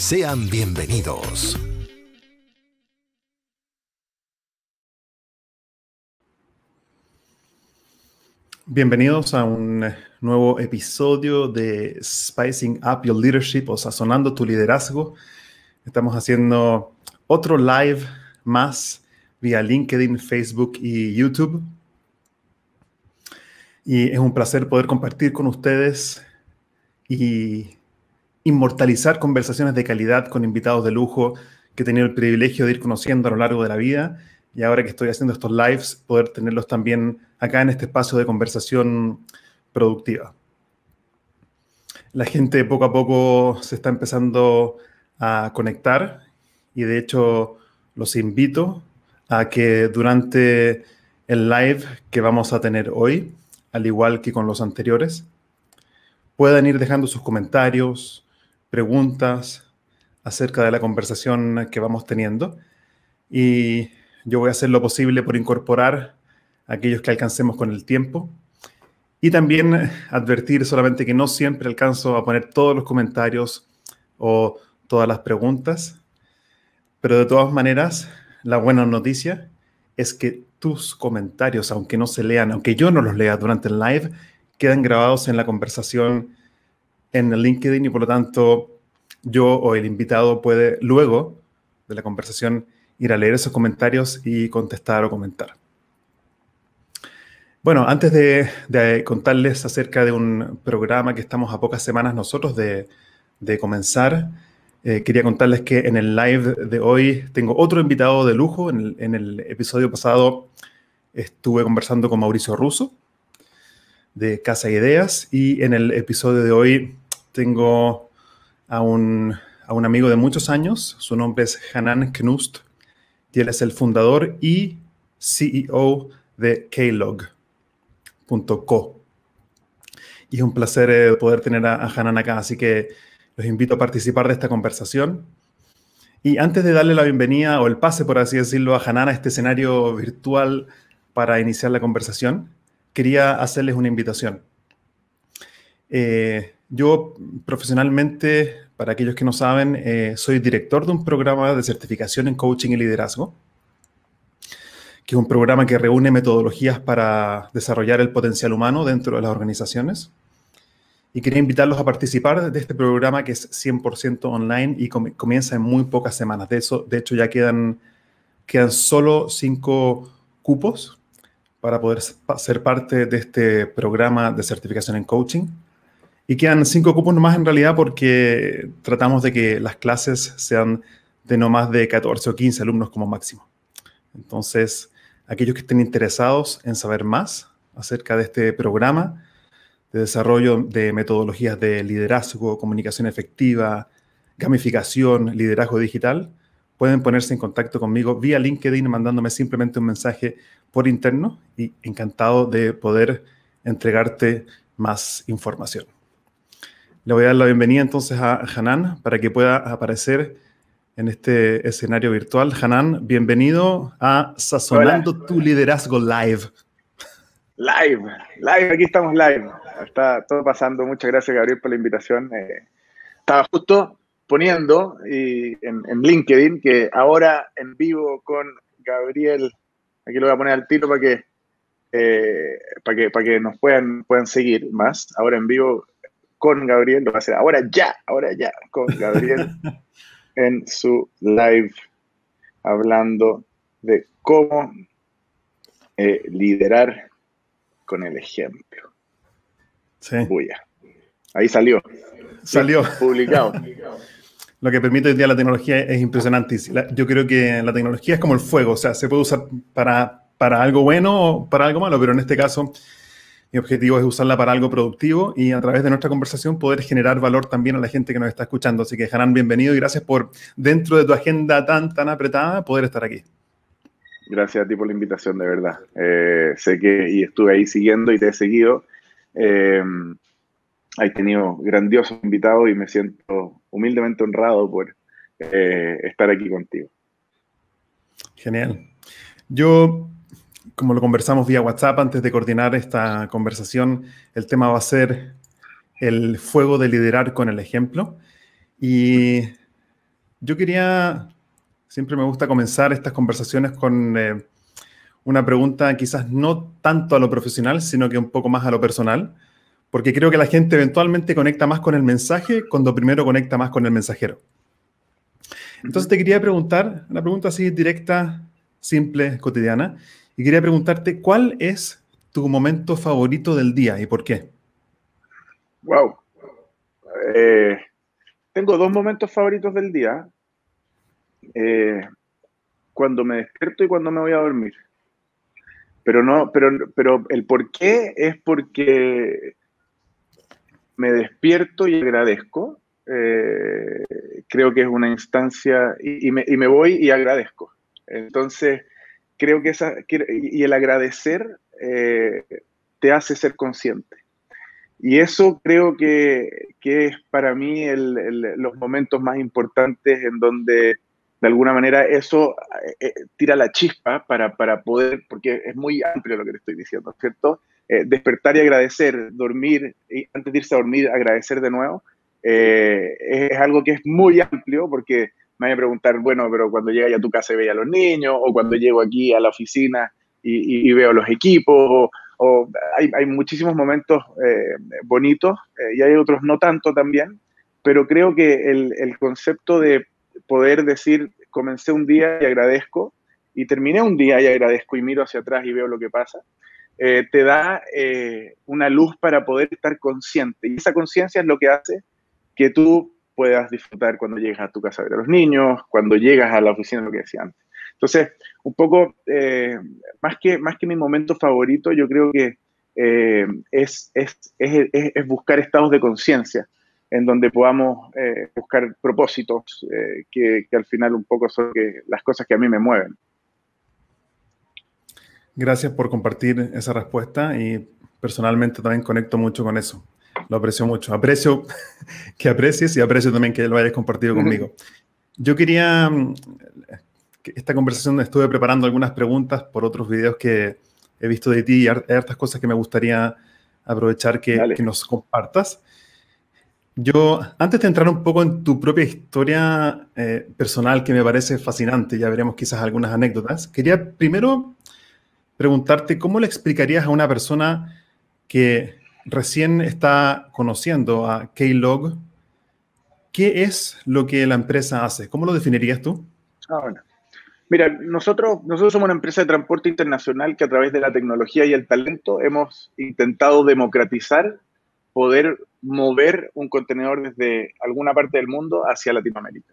Sean bienvenidos. Bienvenidos a un nuevo episodio de Spicing Up Your Leadership o Sazonando tu Liderazgo. Estamos haciendo otro live más vía LinkedIn, Facebook y YouTube. Y es un placer poder compartir con ustedes y inmortalizar conversaciones de calidad con invitados de lujo que he tenido el privilegio de ir conociendo a lo largo de la vida y ahora que estoy haciendo estos lives, poder tenerlos también acá en este espacio de conversación productiva. La gente poco a poco se está empezando a conectar y de hecho los invito a que durante el live que vamos a tener hoy, al igual que con los anteriores, puedan ir dejando sus comentarios, preguntas acerca de la conversación que vamos teniendo. Y yo voy a hacer lo posible por incorporar aquellos que alcancemos con el tiempo. Y también advertir solamente que no siempre alcanzo a poner todos los comentarios o todas las preguntas. Pero de todas maneras, la buena noticia es que tus comentarios, aunque no se lean, aunque yo no los lea durante el live, quedan grabados en la conversación en LinkedIn y por lo tanto yo o el invitado puede luego de la conversación ir a leer esos comentarios y contestar o comentar. Bueno, antes de, contarles acerca de un programa que estamos a pocas semanas nosotros de, comenzar, eh, quería contarles que en el live de hoy tengo otro invitado de lujo. En el, en el episodio pasado estuve conversando con Mauricio Russo de Casa Ideas y en el episodio de hoy tengo a un, amigo de muchos años, su nombre es Hanan Knust, y él es el fundador y CEO de Klog.co. Y es un placer eh, poder tener a, Hanan acá, así que los invito a participar de esta conversación. Y antes de darle la bienvenida o el pase, por así decirlo, a Hanan a este escenario virtual para iniciar la conversación, quería hacerles una invitación. Eh, yo profesionalmente, para aquellos que no saben, eh, soy director de un programa de certificación en coaching y liderazgo, que es un programa que reúne metodologías para desarrollar el potencial humano dentro de las organizaciones. Y quería invitarlos a participar de este programa que es 100% online y comienza en muy pocas semanas. De, eso, de hecho, ya quedan, quedan solo cinco cupos para poder ser parte de este programa de certificación en coaching. Y quedan cinco cupos nomás en realidad porque tratamos de que las clases sean de no más de 14 o 15 alumnos como máximo. Entonces, aquellos que estén interesados en saber más acerca de este programa de desarrollo de metodologías de liderazgo, comunicación efectiva, gamificación, liderazgo digital, pueden ponerse en contacto conmigo vía LinkedIn mandándome simplemente un mensaje por interno y encantado de poder entregarte más información. Le voy a dar la bienvenida entonces a Hanan para que pueda aparecer en este escenario virtual. Hanan, bienvenido a Sazonando tu Liderazgo Live. Live, live, aquí estamos live. Está todo pasando. Muchas gracias, Gabriel, por la invitación. Eh, estaba justo poniendo y en, LinkedIn que ahora en vivo con Gabriel, aquí lo voy a poner al tiro para que, eh, para que, para que nos puedan, puedan seguir más. Ahora en vivo con Gabriel, lo va a hacer ahora ya, ahora ya, con Gabriel en su live hablando de cómo eh, liderar con el ejemplo. Sí. Ahí salió. Salió. publicado. Lo que permite hoy día la tecnología es impresionante. Yo creo que la tecnología es como el fuego, o sea, se puede usar para, para algo bueno o para algo malo, pero en este caso mi objetivo es usarla para algo productivo y a través de nuestra conversación poder generar valor también a la gente que nos está escuchando. Así que, Hanan, bienvenido y gracias por, dentro de tu agenda tan, tan apretada, poder estar aquí. Gracias a ti por la invitación, de verdad. Eh, sé que y estuve ahí siguiendo y te he seguido. Eh, hay tenido grandiosos invitados y me siento humildemente honrado por eh, estar aquí contigo. Genial. Yo como lo conversamos vía WhatsApp antes de coordinar esta conversación, el tema va a ser el fuego de liderar con el ejemplo. Y yo quería, siempre me gusta comenzar estas conversaciones con eh, una pregunta quizás no tanto a lo profesional, sino que un poco más a lo personal, porque creo que la gente eventualmente conecta más con el mensaje cuando primero conecta más con el mensajero. Entonces te quería preguntar, una pregunta así directa, simple, cotidiana. Y quería preguntarte, ¿cuál es tu momento favorito del día y por qué? Wow. Eh, tengo dos momentos favoritos del día. Eh, cuando me despierto y cuando me voy a dormir. Pero no, pero, pero el por qué es porque me despierto y agradezco. Eh, creo que es una instancia y, me, y, me, voy y agradezco. Entonces, creo que esa, y el agradecer eh, te hace ser consciente. Y eso creo que, que es para mí los momentos más importantes en donde de alguna manera eso eh, eh, tira la chispa para, para, poder, porque es muy amplio lo que te estoy diciendo, ¿cierto? despertar y agradecer, dormir y antes de irse a dormir agradecer de nuevo, es algo que es muy amplio porque me voy a preguntar, bueno, pero cuando llega a tu casa y ve a los niños, o cuando llego aquí a la oficina y, veo los equipos, o, hay, muchísimos momentos eh, bonitos eh, y hay otros no tanto también, pero creo que el, concepto de poder decir, comencé un día y agradezco, y terminé un día y agradezco y miro hacia atrás y veo lo que pasa, eh, te da una luz para poder estar consciente. Y esa conciencia es lo que hace que tú puedas disfrutar cuando llegas a tu casa a ver a los niños, cuando llegas a la oficina, lo que decía antes. Entonces, un poco, eh, más, que, más que mi momento favorito, yo creo que eh, es, es, es, buscar estados de conciencia en donde podamos eh, buscar propósitos que, que, al final un poco son que, las cosas que a mí me mueven. Gracias por compartir esa respuesta y personalmente también conecto mucho con eso. Lo aprecio mucho. Aprecio que aprecies y aprecio también que lo hayas compartido conmigo. Yo quería, mm, esta conversación estuve preparando algunas preguntas por otros videos que he visto de ti y hay hartas cosas que me gustaría aprovechar que, que, nos compartas. Yo, antes de entrar un poco en tu propia historia eh, personal, que me parece fascinante, ya veremos quizás algunas anécdotas, quería primero preguntarte cómo le explicarías a una persona que recién está conociendo a Keylog. ¿Qué es lo que la empresa hace? ¿Cómo lo definirías tú? Ah, bueno. Mira, nosotros, nosotros somos una empresa de transporte internacional que a través de la tecnología y el talento hemos intentado democratizar poder mover un contenedor desde alguna parte del mundo hacia Latinoamérica.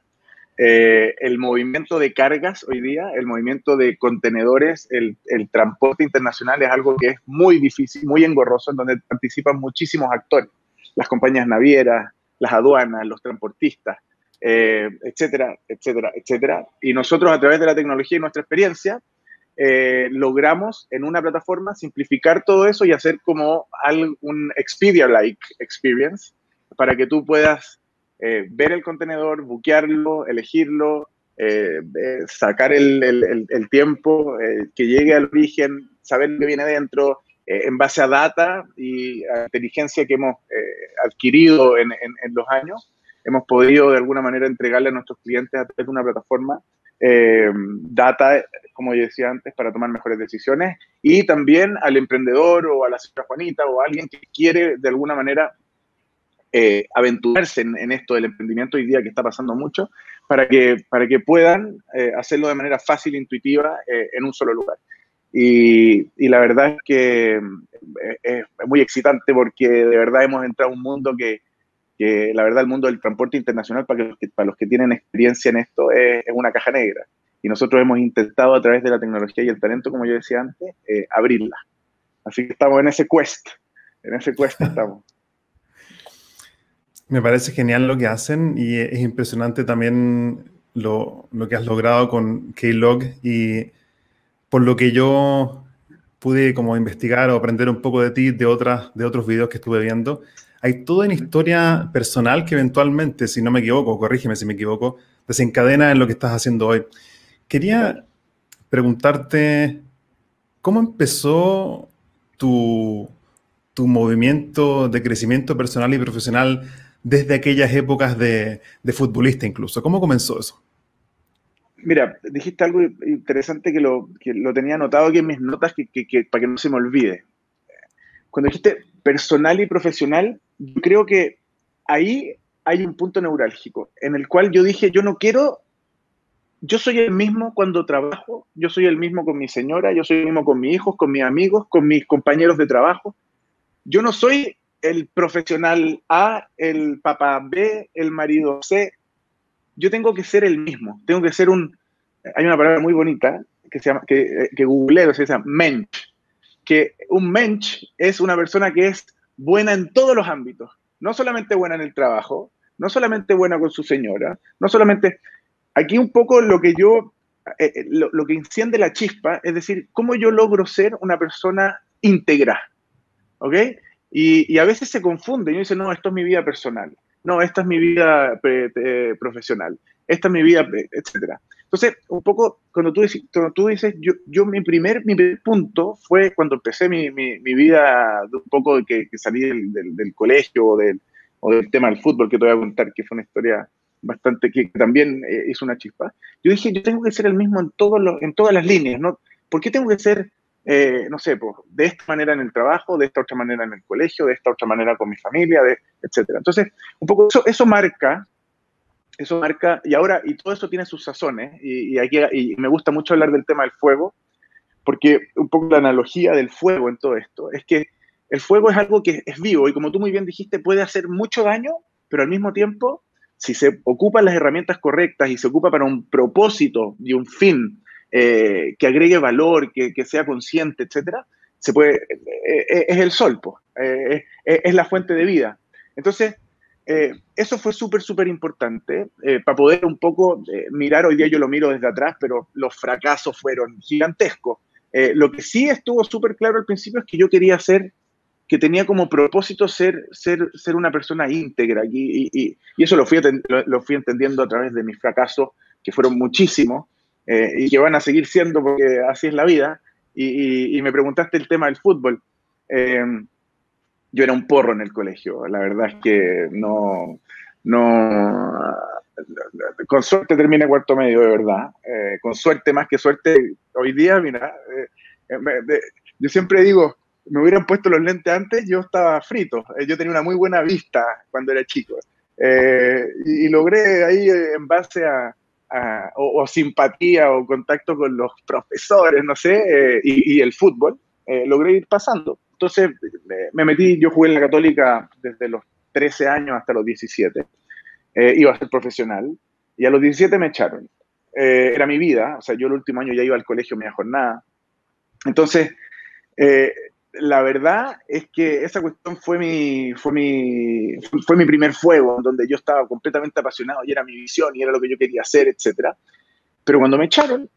Eh, el movimiento de cargas hoy día, el movimiento de contenedores, el, transporte internacional es algo que es muy difícil, muy engorroso, en donde participan muchísimos actores, las compañías navieras, las aduanas, los transportistas, eh, etcétera, etcétera, etcétera. Y nosotros a través de la tecnología y nuestra experiencia eh, logramos en una plataforma simplificar todo eso y hacer como un Expedia-like experience para que tú puedas eh, ver el contenedor, buquearlo, elegirlo, eh, sacar el, tiempo, eh, que llegue al origen, saber que viene dentro, en base a data y a inteligencia que hemos adquirido en, los años, hemos podido de alguna manera entregarle a nuestros clientes a través de una plataforma data, como decía antes, para tomar mejores decisiones. Y también al emprendedor o a la señora Juanita o a alguien que quiere de alguna manera eh, aventurarse en, esto del emprendimiento hoy día que está pasando mucho, para que, para que puedan eh, hacerlo de manera fácil e intuitiva eh, en un solo lugar. Y, y, la verdad es que eh, es, muy excitante porque de verdad hemos entrado a un mundo que, que la verdad el mundo del transporte internacional para, los que, para los que tienen experiencia en esto es, es, una caja negra. Y nosotros hemos intentado a través de la tecnología y el talento, como yo decía antes, abrirla. Así que estamos en ese quest, en ese quest estamos. Me parece genial lo que hacen y es impresionante también lo, lo que has logrado con Keylog y por lo que yo pude como investigar o aprender un poco de ti de, otras, de otros videos que estuve viendo, hay toda una historia personal que eventualmente, si no me equivoco, corrígeme si me equivoco, desencadena en lo que estás haciendo hoy. Quería preguntarte, ¿cómo empezó tu, tu movimiento de crecimiento personal y profesional desde aquellas épocas de, futbolista incluso. ¿Cómo comenzó eso? Mira, dijiste algo interesante que lo, lo tenía anotado aquí en mis notas que, para que no se me olvide. Cuando dijiste personal y profesional, yo creo que ahí hay un punto neurálgico en el cual yo dije, yo no quiero, yo soy el mismo cuando trabajo, yo soy el mismo con mi señora, yo soy el mismo con mis hijos, con mis amigos, con mis compañeros de trabajo. Yo no soy el profesional A, el papá B, el marido C. Yo tengo que ser el mismo. Tengo que ser un. Hay una palabra muy bonita que se llama, que, que googleo, se llama mensch. Que un mensch es una persona que es buena en todos los ámbitos. No solamente buena en el trabajo, no solamente buena con su señora, no solamente. Aquí un poco lo que yo. Eh, eh, lo, lo que enciende la chispa es decir, cómo yo logro ser una persona íntegra. ¿Ok? Y, a veces se confunde y dice, no, esto es mi vida personal, no, esta es mi vida profesional, esta es mi vida, etc. Entonces, un poco, cuando tú, cuando tú dices yo, yo mi, primer, mi primer punto fue cuando empecé mi, mi, mi vida, un poco de que, salí del, del, colegio o del, o del tema del fútbol, que te voy a contar, que fue una historia bastante, que también eh, hizo una chispa. Yo dije, yo tengo que ser el mismo en, todos los, en todas las líneas, ¿no? ¿Por qué tengo que ser eh, no sé, pues, de esta manera en el trabajo, de esta otra manera en el colegio, de esta otra manera con mi familia, de, etc. Entonces, un poco eso, eso marca, eso marca, y ahora, y todo eso tiene sus sazones, y, aquí, y me gusta mucho hablar del tema del fuego, porque un poco la analogía del fuego en todo esto es que el fuego es algo que es vivo y como tú muy bien dijiste, puede hacer mucho daño, pero al mismo tiempo, si se ocupan las herramientas correctas y se ocupa para un propósito y un fin eh, que agregue valor, que, sea consciente, etcétera, se puede, eh, eh, es el sol, es, la fuente de vida. Entonces, eso fue súper, súper importante para poder un poco mirar, hoy día yo lo miro desde atrás, pero los fracasos fueron gigantescos. lo que sí estuvo súper claro al principio es que yo quería ser, que tenía como propósito ser, ser, ser una persona íntegra y, y, y eso lo fui, lo fui entendiendo a través de mis fracasos, que fueron muchísimos, eh, y que van a seguir siendo porque así es la vida. Y, me preguntaste el tema del fútbol. Eh, yo era un porro en el colegio, la verdad es que no, no, con suerte terminé cuarto medio, de verdad. Eh, con suerte, más que suerte, hoy día, mira, yo siempre digo, me hubieran puesto los lentes antes, yo estaba frito. yo tenía una muy buena vista cuando era chico. y, logré ahí, en base a, o, simpatía o contacto con los profesores, no sé, eh, y, el fútbol, eh, logré ir pasando. Entonces me metí, yo jugué en la católica desde los 13 años hasta los 17, eh, iba a ser profesional, y a los 17 me echaron. era mi vida, o sea, yo el último año ya iba al colegio media jornada. Entonces, la verdad es que esa cuestión fue mi, fue mi, fue mi primer fuego, donde yo estaba completamente apasionado y era mi visión y era lo que yo quería hacer, etc. Pero cuando me echaron,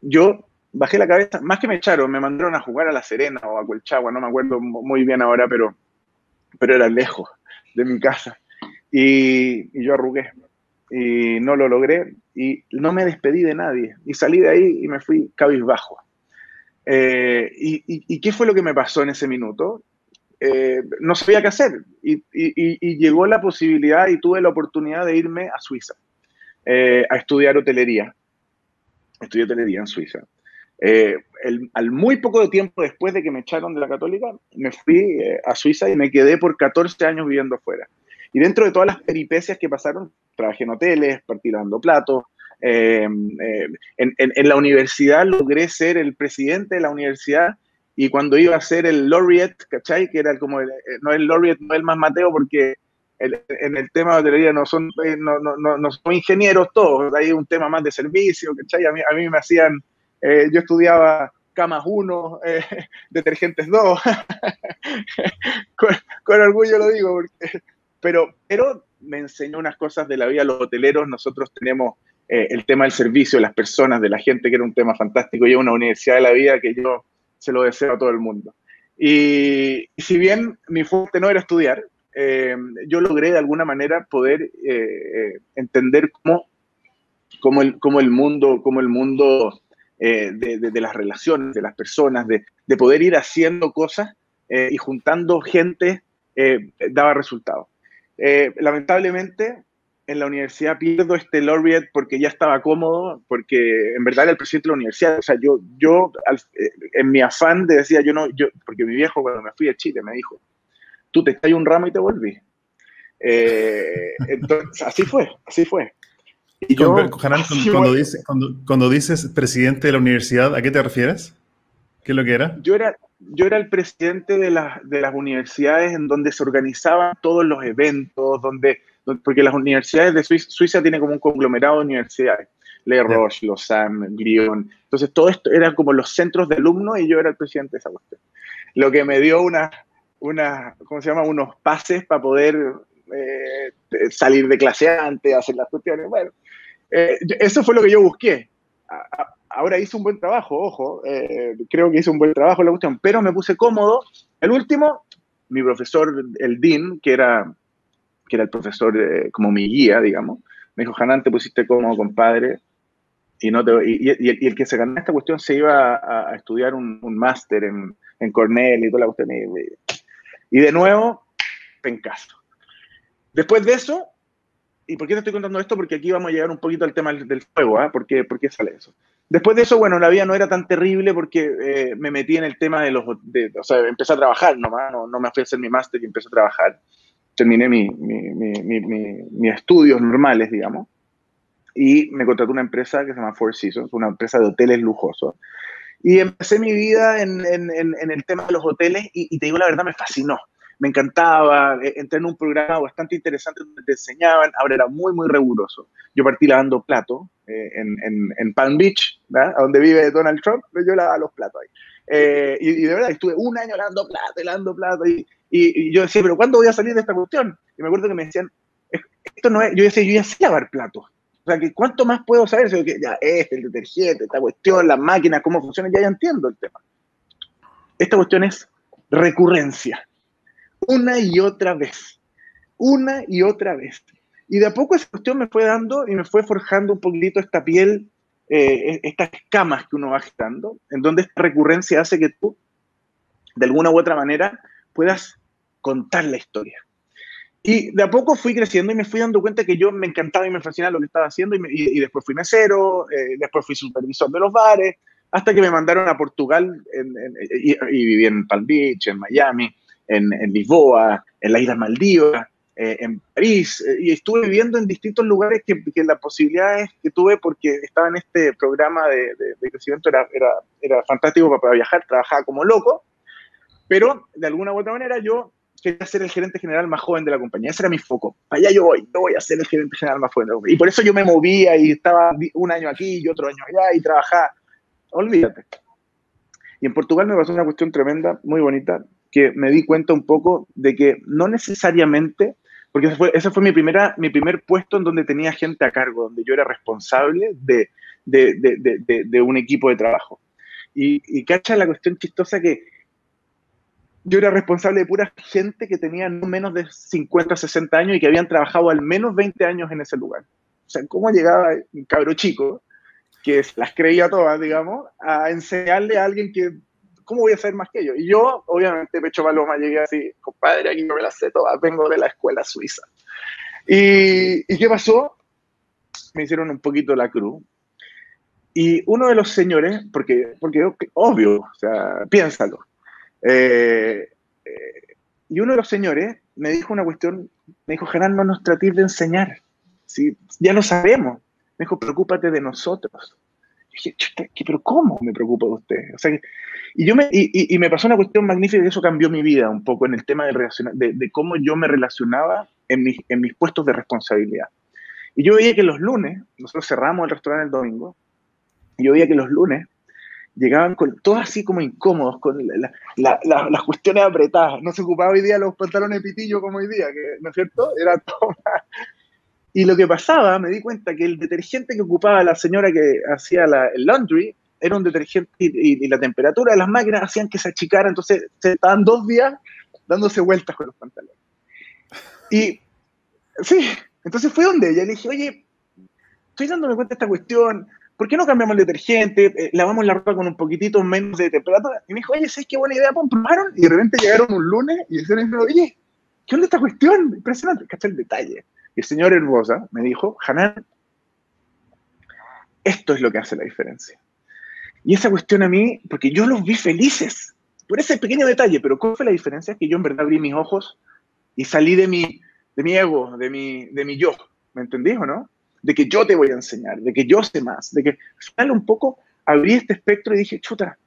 yo bajé la cabeza, más que me echaron, me mandaron a jugar a La Serena o a Colchagua, no me acuerdo muy bien ahora, pero, pero era lejos de mi casa. Y, y yo arrugué y no lo logré y no me despedí de nadie. Y salí de ahí y me fui cabizbajo eh, y, qué fue lo que me pasó en ese minuto? Eh, no sabía qué hacer y, llegó la posibilidad y tuve la oportunidad de irme a Suiza eh, a estudiar hotelería. Estudié hotelería en Suiza. al muy poco de tiempo después de que me echaron de la católica, me fui a Suiza y me quedé por 14 años viviendo afuera. Y dentro de todas las peripecias que pasaron, trabajé en hoteles, partí lavando platos. Eh, eh, en, la universidad logré ser el presidente de la universidad y cuando iba a ser el laureate, ¿cachai? Que era como, el, no el laureate, no el más Mateo, porque en el tema de hotelería no son, no, no, no, no, son ingenieros todos, hay un tema más de servicio, ¿cachai? A mí, a mí me hacían, yo estudiaba camas 1, eh, detergentes 2. con, orgullo lo digo, pero, pero me enseñó unas cosas de la vida. Los hoteleros, nosotros tenemos eh, el tema del servicio, las personas, de la gente, que era un tema fantástico y una universidad de la vida que yo se lo deseo a todo el mundo. Y, si bien mi fuerte no era estudiar, eh, yo logré de alguna manera poder entender cómo, cómo, el, cómo el mundo, cómo el mundo eh, de, las relaciones, de las personas, de, poder ir haciendo cosas eh, y juntando gente eh, daba resultados. lamentablemente, en la universidad pierdo este laureate porque ya estaba cómodo, porque en verdad era el presidente de la universidad. O sea, yo, yo en mi afán de decía, yo no, yo, porque mi viejo cuando me fui a Chile me dijo, tú te caes un ramo y te volví. entonces, así fue, así fue. Y yo, cuando, dice, cuando, dices presidente de la universidad, ¿a qué te refieres? ¿Qué es lo que era? Yo era, yo era el presidente de, de las universidades en donde se organizaban todos los eventos, donde, porque las universidades de Suiza, tienen como un conglomerado de universidades. Le Roche, Lausanne, Grion. Entonces, todo esto eran como los centros de alumnos y yo era el presidente de esa cuestión. Lo que me dio una, una ¿cómo se llama? Unos pases para poder eh, salir de clase antes, hacer las cuestiones. Bueno, eh, eso fue lo que yo busqué. Ahora hice un buen trabajo, ojo, eh, creo que hice un buen trabajo la cuestión, pero me puse cómodo. El último, mi profesor, el Dean, que era, que era el profesor como mi guía, digamos, me dijo, Hanan, te pusiste cómodo, compadre, y, no y, el, que se ganó esta cuestión se iba a, estudiar un, máster en, en, Cornell y toda la cuestión. Y, de nuevo, pencaso. Después de eso, ¿y por qué te estoy contando esto? Porque aquí vamos a llegar un poquito al tema del fuego, ¿ah? ¿Por, qué, sale eso? Después de eso, bueno, la vida no era tan terrible porque eh, me metí en el tema de los... o sea, empecé a trabajar nomás, no, no me fui a hacer mi máster y empecé a trabajar. Terminé mis mi, estudios normales, digamos, y me contrató una empresa que se llama Four Seasons, una empresa de hoteles lujosos. Y empecé mi vida en, en, en el tema de los hoteles y, y te digo la verdad, me fascinó me encantaba, eh, entré en un programa bastante interesante donde te enseñaban, ahora era muy, muy riguroso. Yo partí lavando platos eh, en, en, en, Palm Beach, ¿verdad? donde vive Donald Trump, yo lavaba los platos ahí. Eh, y, de verdad, estuve un año lavando platos, lavando platos, y, y, yo decía, pero ¿cuándo voy a salir de esta cuestión? Y me acuerdo que me decían, esto no es, yo decía, yo ya sé lavar platos. O sea, ¿cuánto más puedo saber? Ya, este, el detergente, esta cuestión, las máquinas, cómo funcionan, ya, ya entiendo el tema. Esta cuestión es recurrencia una y otra vez, una y otra vez. Y de a poco esa cuestión me fue dando y me fue forjando un poquitito esta piel, eh, e-, estas escamas que uno va gestando, en donde esta recurrencia hace que tú, de alguna u otra manera, puedas contar la historia. Y de a poco fui creciendo y me fui dando cuenta que yo me encantaba y me fascinaba lo que estaba haciendo y, después fui mesero, eh, después fui supervisor de los bares, hasta que me mandaron a Portugal y, y, viví en Palm Beach, en Miami, en, Lisboa, en la isla Maldivas, eh, en París, eh, y estuve viviendo en distintos lugares que, que las posibilidades que tuve porque estaba en este programa de, crecimiento era, era, era, fantástico para viajar, trabajaba como loco, pero de alguna u otra manera yo quería ser el gerente general más joven de la compañía, ese era mi foco, para allá yo voy, yo voy a ser el gerente general más joven de la compañía, y por eso yo me movía y estaba un año aquí y otro año allá y trabajaba, olvídate. Y en Portugal me pasó una cuestión tremenda, muy bonita, que me di cuenta un poco de que no necesariamente, porque ese fue, mi, primera, mi primer puesto en donde tenía gente a cargo, donde yo era responsable de, de un equipo de trabajo. Y, y cacha la cuestión chistosa que yo era responsable de pura gente que tenía no menos de 50, 60 años y que habían trabajado al menos 20 años en ese lugar. O sea, ¿cómo llegaba un cabro chico, que las creía todas, digamos, a enseñarle a alguien que ¿cómo voy a hacer más que ellos? Y yo, obviamente, pecho paloma, llegué así, compadre, aquí no me las sé todas, vengo de la escuela suiza. ¿Y, qué pasó? Me hicieron un poquito la cruz. Y uno de los señores, porque, porque obvio, o sea, piénsalo. Eh, eh, y uno de los señores me dijo una cuestión Me dijo, Hanan, no nos trates de enseñar. ¿sí? Ya lo sabemos. Me dijo, preocúpate de nosotros. Pero ¿cómo me preocupa de usted? O sea, y, yo me, y, y, me pasó una cuestión magnífica y eso cambió mi vida un poco en el tema de, de, de cómo yo me relacionaba en mis, en mis puestos de responsabilidad. Y yo veía que los lunes, nosotros cerramos el restaurante el domingo, y yo veía que los lunes llegaban con todos así como incómodos, con las cuestiones apretadas. No se ocupaba hoy día los pantalones pitillo como hoy día, ¿no es cierto? Era todo Y lo que pasaba, me di cuenta que el detergente que ocupaba la señora que hacía el laundry era un detergente y, la temperatura de las máquinas hacían que se achicara, entonces se estaban dos días dándose vueltas con los pantalones. Y sí, entonces fue donde ella le dije, oye, estoy dándome cuenta de esta cuestión, ¿por qué no cambiamos el detergente? Eh, lavamos la ropa con un poquitito menos de temperatura. Y me dijo, oye, ¿sabes qué buena idea? Probaron. Y de repente llegaron un lunes y dijo, oye, ¿qué onda esta cuestión? Impresionante, caché el detalle. El señor Herbosa me dijo, Hanan, esto es lo que hace la diferencia. Y esa cuestión a mí, porque yo los vi felices por ese pequeño detalle, pero ¿cuál fue la diferencia? Que yo en verdad abrí mis ojos y salí de mi, de mi ego, de mi, de mi yo. ¿Me entendí o no? de que yo te voy a enseñar, de que yo sé más, de que al un poco abrí este espectro y dije, chuta,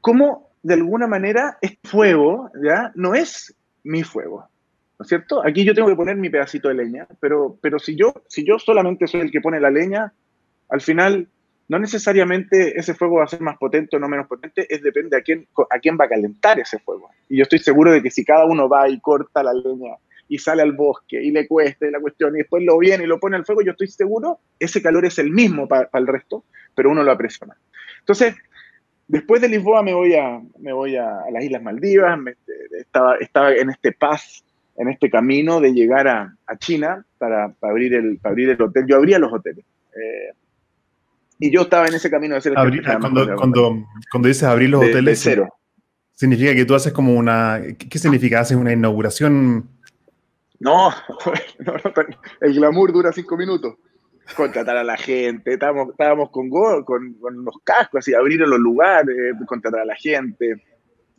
¿cómo de alguna manera este fuego ya no es mi fuego? ¿No es cierto? Aquí yo tengo que poner mi pedacito de leña, pero, pero si, yo, si yo solamente soy el que pone la leña, al final no necesariamente ese fuego va a ser más potente o no menos potente, es depende a quién, a quién va a calentar ese fuego. Y yo estoy seguro de que si cada uno va y corta la leña y sale al bosque y le cueste la cuestión y después lo viene y lo pone al fuego, yo estoy seguro, ese calor es el mismo para el resto, pero uno lo aprecia. Entonces, después de Lisboa me voy a, me voy a, las Islas Maldivas, estaba, estaba en este paz, en este camino de llegar a, a China para, para, abrir el, para abrir el hotel. Yo abría los hoteles. Eh, y yo estaba en ese camino de hacer el cuando, cuando, cuando, dices abrir los hoteles, cero. significa que tú haces como una. ¿Qué significa? ¿Haces una inauguración No, el glamour dura cinco minutos. Contratar a la gente, estábamos, estábamos con, con, con los cascos, así, abrir los lugares, contratar a la gente,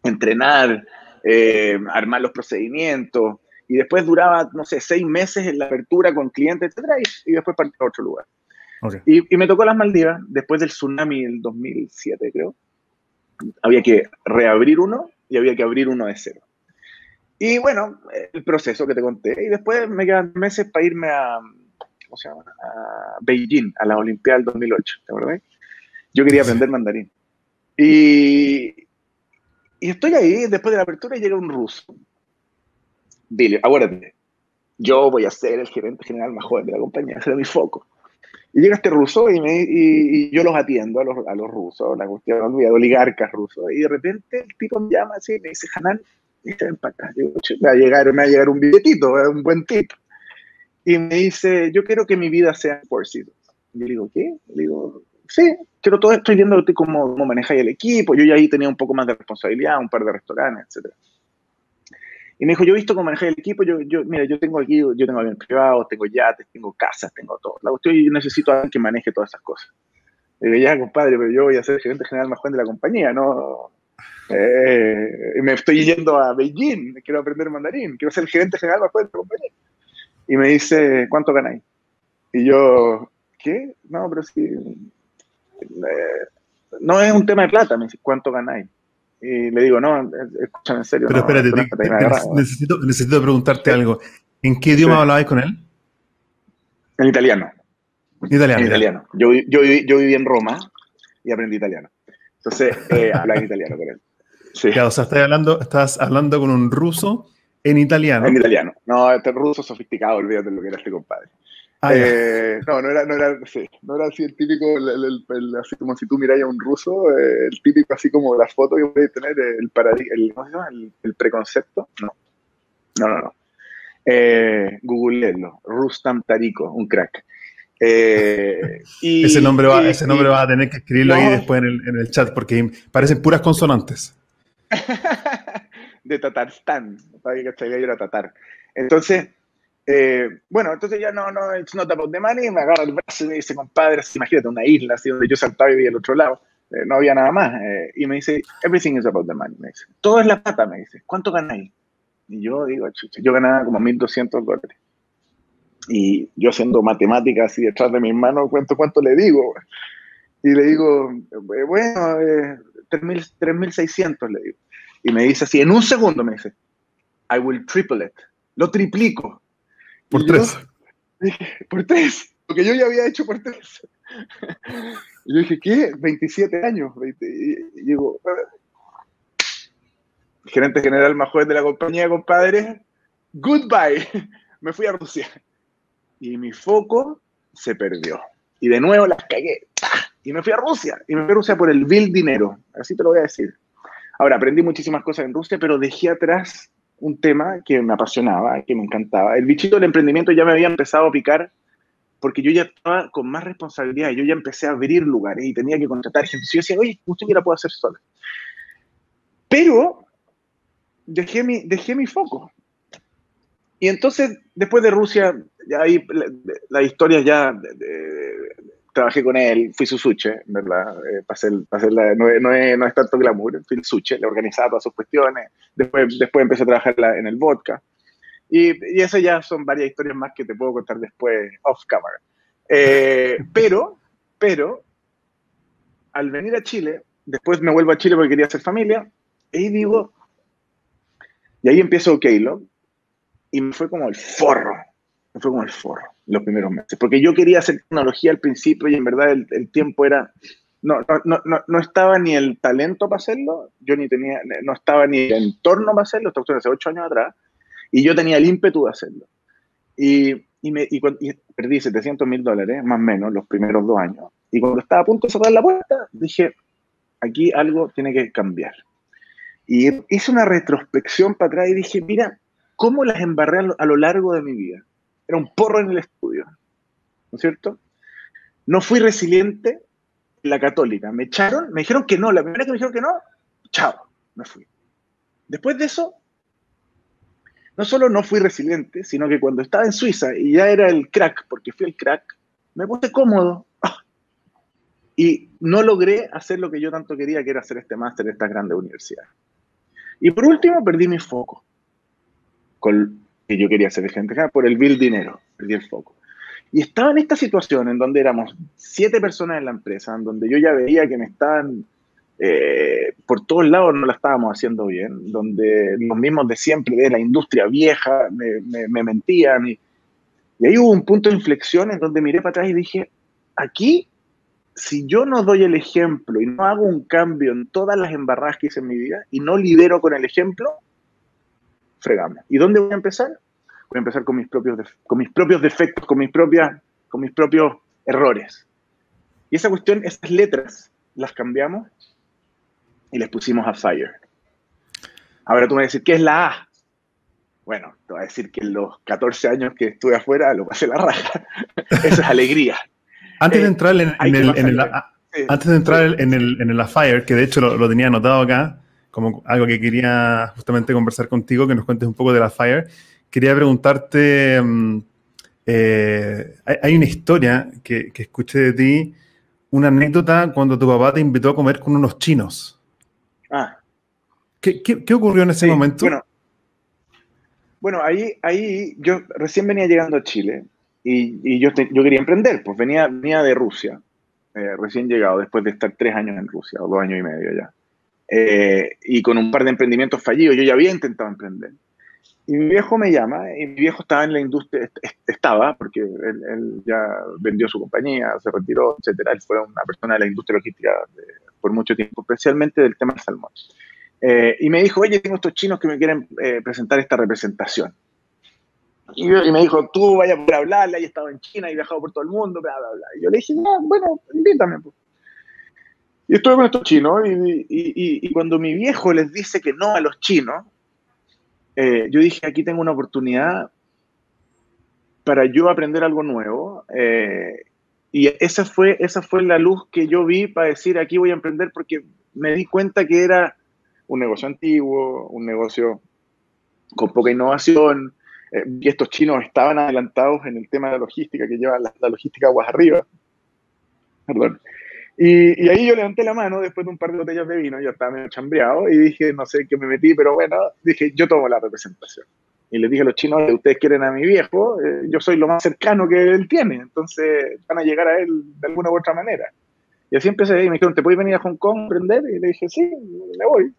entrenar, eh, armar los procedimientos. Y después duraba, no sé, seis meses en la apertura con clientes, etcétera, y, después partí a otro lugar. Y, y, me tocó las Maldivas, después del tsunami del 2007, creo. Había que reabrir uno y había que abrir uno de cero. Y bueno, el proceso que te conté. Y después me quedan meses para irme a, ¿cómo se llama? a Beijing, a la Olimpiada del 2008, ¿te acuerdas? Yo quería aprender mandarín. Y, y estoy ahí, después de la apertura, y llega un ruso. Dile, acuérdate, yo voy a ser el gerente general más joven de la compañía, ese era mi foco. Y llega este ruso y, me, y, yo los atiendo a los, a los rusos, la cuestión, oligarcas rusos. Y de repente el tipo me llama así y me dice, Hanan, y me va a llegar, me va a llegar un billetito, un buen tip. Y me dice, yo quiero que mi vida sea Seasons. Y yo digo, ¿qué? Le digo, sí, quiero todo, estoy viendo cómo, cómo manejáis el equipo. Yo ya ahí tenía un poco más de responsabilidad, un par de restaurantes, etc. Y me dijo, yo he visto cómo manejáis el equipo, yo, yo, mira, yo tengo aquí, yo tengo aviones privados, tengo yates, tengo casas, tengo todo. La cuestión, yo necesito a alguien que maneje todas esas cosas. Le digo, ya, compadre, pero yo voy a ser gerente general más joven de la compañía, no, eh, me estoy yendo a Beijing, quiero aprender mandarín, quiero ser el gerente general de la compañía. Y me dice, ¿cuánto ganáis? Y yo, ¿qué? No, pero sí. Eh, no es un tema de plata, me dice, ¿cuánto ganáis? Y le digo, no, escúchame en serio. Pero espérate, necesito, necesito, preguntarte algo. ¿En qué idioma hablabais con él? En italiano. Italiano. En italiano. Yo, yo, yo viví en Roma y aprendí italiano. Entonces, eh, hablaba en italiano con él. Sí. o sea, estás hablando, estás hablando con un ruso en italiano. En italiano. No, este ruso sofisticado, olvídate de lo que era este compadre. Ah, eh, no, no era, no, era, sí, no era así el típico, el, el, así como si tú miras a un ruso, eh, el típico así como la foto que puede tener, el, paradigma, el, ¿cómo se llama? el, preconcepto. No, no, no. no. Eh, Googleelo, Rustam Tariko, un crack. Eh, y, ese nombre, va, ese nombre va a tener que escribirlo ahí después en el, en el, chat porque parecen puras consonantes. de Tatarstán, para que era tatar. Entonces, eh, bueno, entonces ya no, no, it's not about the money, me agarra el brazo y me dice, compadre, imagínate una isla así donde yo saltaba y veía al otro lado, eh, no había nada más. y me dice, everything is about the money, me dice. Todo es la plata, me dice. ¿Cuánto ganáis? Y yo digo, chucha, yo ganaba como 1.200 dólares. Y yo haciendo matemáticas así detrás de mi hermano, ¿cuánto, cuánto le digo? Y le digo, bueno, eh, 3.600 le digo. Y me dice así, en un segundo me dice, I will triple it. Lo triplico. Por tres. por tres. Lo que yo ya había hecho por tres. y yo dije, ¿qué? 27 años. y, digo, gerente general más joven de la compañía, compadre, goodbye. me fui a Rusia. Y mi foco se perdió. Y de nuevo las cagué. Y me fui a Rusia. Y me fui a Rusia por el vil dinero. Así te lo voy a decir. Ahora, aprendí muchísimas cosas en Rusia, pero dejé atrás un tema que me apasionaba, que me encantaba. El bichito del emprendimiento ya me había empezado a picar porque yo ya estaba con más responsabilidad. Yo ya empecé a abrir lugares y tenía que contratar gente. yo decía, oye, usted ya la puedo hacer sola. Pero dejé mi, dejé mi foco. Y entonces, después de Rusia, ya ahí la, historia ya trabajé con él, fui su suche, ¿verdad? Eh, pasé, la, no, no, es, no, es, tanto glamour, fui el suche, le organizaba todas sus cuestiones, después, después empecé a trabajar en el vodka. Y, y eso ya son varias historias más que te puedo contar después off camera. Eh, pero, pero, al venir a Chile, después me vuelvo a Chile porque quería hacer familia, y digo, y ahí empiezo Keylog, y me fue como el forro, fue como el forro los primeros meses, porque yo quería hacer tecnología al principio y en verdad el, tiempo era, no, no, no, no, estaba ni el talento para hacerlo, yo ni tenía, no estaba ni el entorno para hacerlo, esto hace ocho años atrás, y yo tenía el ímpetu de hacerlo. Y, y, me, y, perdí 700 mil dólares, más o menos, los primeros dos años. Y cuando estaba a punto de cerrar la puerta, dije, aquí algo tiene que cambiar. Y hice una retrospección para atrás y dije, mira, ¿cómo las embarré a lo largo de mi vida? Era un porro en el estudio, ¿no es cierto? No fui resiliente en la católica. Me echaron, me dijeron que no, la primera que me dijeron que no, chao, me fui. Después de eso, no solo no fui resiliente, sino que cuando estaba en Suiza y ya era el crack, porque fui el crack, me puse cómodo. Y no logré hacer lo que yo tanto quería, que era hacer este máster en esta grandes universidades. Y por último, perdí mi foco. Con que yo quería ser gente por el bill dinero, perdí el foco. Y estaba en esta situación en donde éramos siete personas en la empresa, en donde yo ya veía que me estaban, eh, por todos lados no la estábamos haciendo bien, donde los mismos de siempre, de la industria vieja, me, me, mentían. Y, y ahí hubo un punto de inflexión en donde miré para atrás y dije, aquí, si yo no doy el ejemplo y no hago un cambio en todas las embarradas que hice en mi vida y no lidero con el ejemplo, fregamos. ¿Y dónde voy a empezar? Voy a empezar con mis propios, con mis propios defectos, con mis, propias, con mis propios errores. Y esa cuestión, esas letras, las cambiamos y les pusimos a Fire. Ahora tú me vas a decir, ¿qué es la A? Bueno, te voy a decir que en los 14 años que estuve afuera lo pasé la raja. Eso es alegría. Antes de entrar en, el, antes de entrar en el, en el Fire, que de hecho lo, lo tenía anotado acá, como algo que quería justamente conversar contigo, que nos cuentes un poco de la Fire. Quería preguntarte, mm, eh, hay una historia que, que, escuché de ti, una anécdota cuando tu papá te invitó a comer con unos chinos. Ah. ¿Qué, qué, ocurrió en ese momento? Bueno, bueno ahí, ahí yo recién venía llegando a Chile y, y yo, yo quería emprender, pues venía, venía de Rusia, eh, recién llegado, después de estar tres años en Rusia, o dos años y medio ya. Eh, y con un par de emprendimientos fallidos. Yo ya había intentado emprender. Y mi viejo me llama, y mi viejo estaba en la industria, estaba, porque él, ya vendió su compañía, se retiró, etcétera. Él fue una persona de la industria logística por mucho tiempo, especialmente del tema del salmón. Eh, y me dijo, oye, tengo estos chinos que me quieren eh, presentar esta representación. Y, me dijo, tú vayas a poder hablarle, he estado en China y viajado por todo el mundo, bla, bla, bla. Y yo le dije, no, bueno, invítame. Pues. Y estuve con estos chinos y, cuando mi viejo les dice que no a los chinos, eh, yo dije, aquí tengo una oportunidad para yo aprender algo nuevo. Eh, y esa fue, esa fue la luz que yo vi para decir, aquí voy a emprender porque me di cuenta que era un negocio antiguo, un negocio con poca innovación, eh, y estos chinos estaban adelantados en el tema de logística, que lleva la, la logística aguas arriba. Perdón. Y, ahí yo levanté la mano después de un par de botellas de vino, yo estaba medio chambreado y dije, no sé qué me metí, pero bueno, dije, yo tomo la representación. Y le dije a los chinos, ustedes quieren a mi viejo, eh, yo soy lo más cercano que él tiene, entonces van a llegar a él de alguna u otra manera. Y así empecé, y me dijeron, ¿te puedes venir a Hong Kong a aprender? Y le dije, sí, me voy.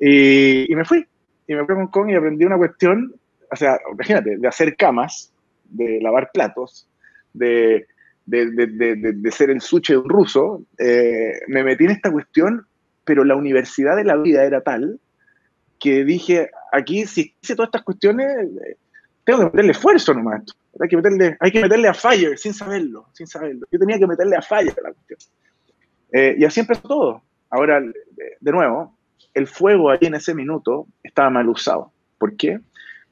Y, y me fui. Y me fui a Hong Kong y aprendí una cuestión, o sea, imagínate, de hacer camas, de lavar platos, de de, ser el suche de un ruso, eh, me metí en esta cuestión, pero la universidad de la vida era tal que dije, aquí si hice todas estas cuestiones, eh, tengo que meterle esfuerzo nomás. Hay que meterle, hay que meterle a Fire sin saberlo, sin saberlo. Yo tenía que meterle a Fire a la cuestión. Eh, y así empezó todo. Ahora, de nuevo, el fuego ahí en ese minuto estaba mal usado. ¿Por qué?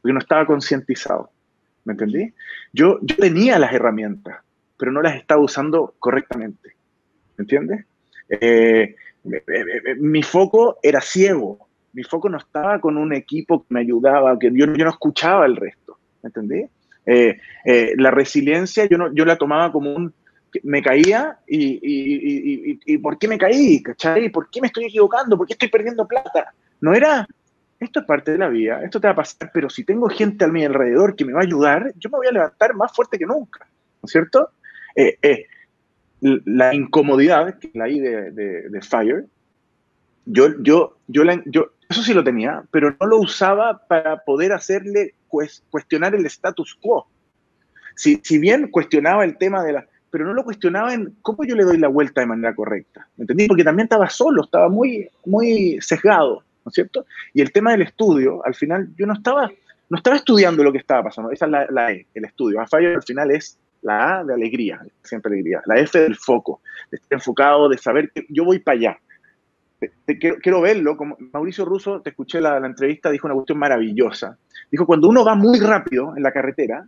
Porque no estaba concientizado. ¿Me entendí? Yo, yo tenía las herramientas, pero no las estaba usando correctamente. ¿Me entiendes? Eh, mi foco era ciego. Mi foco no estaba con un equipo que me ayudaba, que yo, no escuchaba el resto. ¿Me entendí? Eh, eh, la resiliencia yo, no, yo la tomaba como un... Me caía y, y, y, y, ¿por qué me caí? ¿Cachai? ¿Por qué me estoy equivocando? ¿Por qué estoy perdiendo plata? No era, esto es parte de la vida, esto te va a pasar, pero si tengo gente a mi alrededor que me va a ayudar, yo me voy a levantar más fuerte que nunca, ¿no es cierto? Eh, eh, la incomodidad, que la I de, Fire, yo, yo, yo, eso sí lo tenía, pero no lo usaba para poder hacerle cuestionar el status quo. Si, si bien cuestionaba el tema de la, pero no lo cuestionaba en cómo yo le doy la vuelta de manera correcta. ¿Me entendí? Porque también estaba solo, estaba muy, muy sesgado, ¿no es cierto? Y el tema del estudio, al final, yo no estaba, no estaba estudiando lo que estaba pasando. Esa es la, la E, el estudio. A Fire al final es la A de alegría, siempre alegría. La F del foco, de estar enfocado, de saber que yo voy para allá. quiero, verlo, como Mauricio Russo, te escuché la, la, entrevista, dijo una cuestión maravillosa. Dijo, cuando uno va muy rápido en la carretera,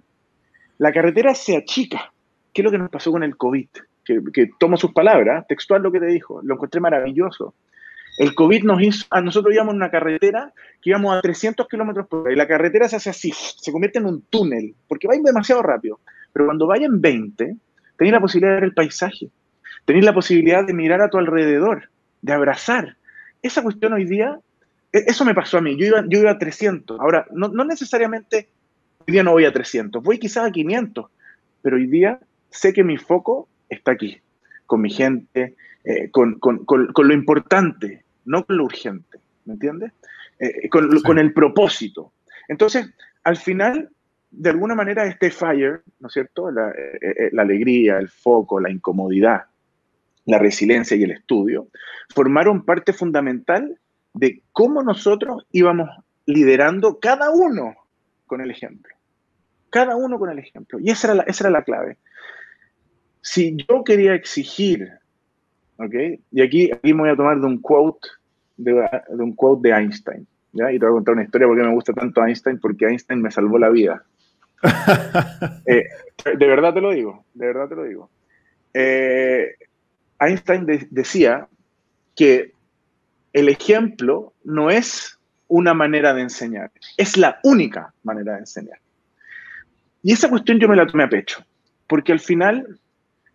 la carretera se achica. ¿Qué es lo que nos pasó con el COVID? Que, que tomo sus palabras, textual lo que te dijo, lo encontré maravilloso. El COVID nos hizo, a nosotros íbamos en una carretera que íbamos a 300 kilómetros por hora y la carretera se hace así, se convierte en un túnel, porque va demasiado rápido. Pero cuando vayan 20, tenéis la posibilidad de ver el paisaje, tenéis la posibilidad de mirar a tu alrededor, de abrazar. Esa cuestión hoy día, e, eso me pasó a mí. Yo iba, yo iba a 300. Ahora, no, necesariamente hoy día no voy a 300, voy quizás a 500, pero hoy día sé que mi foco está aquí, con mi gente, eh, con, lo importante, no con lo urgente, ¿me entiendes? Eh, con, con, el propósito. Entonces, al final, de alguna manera este fire, ¿no es cierto? Eh, eh, la, alegría, el foco, la incomodidad, la resiliencia y el estudio, formaron parte fundamental de cómo nosotros íbamos liderando cada uno con el ejemplo. Cada uno con el ejemplo. Y esa era la, esa era la clave. Si yo quería exigir, ¿ok? Y aquí, aquí me voy a tomar de un quote de, de un quote de Einstein. ¿Ya? Y te voy a contar una historia porque me gusta tanto Einstein, porque Einstein me salvó la vida. Eh, de verdad te lo digo, de verdad te lo digo. Eh, Einstein decía que el ejemplo no es una manera de enseñar, es la única manera de enseñar. Y esa cuestión yo me la tomé a pecho, porque al final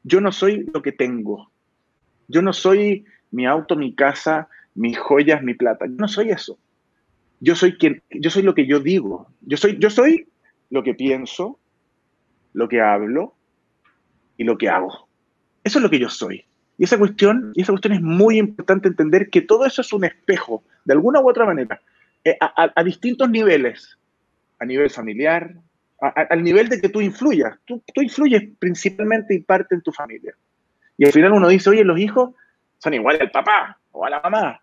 yo no soy lo que tengo. Yo no soy mi auto, mi casa, mis joyas, mi plata. Yo no soy eso. Yo soy quien, yo soy lo que yo digo. Yo soy, yo soy lo que pienso, lo que hablo y lo que hago. Eso es lo que yo soy. Y esa cuestión, y esa cuestión es muy importante entender que todo eso es un espejo, de alguna u otra manera, eh, a, distintos niveles, a nivel familiar, al nivel de que tú influyas. Tú, influyes principalmente y parte en tu familia. Y al final uno dice, oye, los hijos son iguales al papá o a la mamá.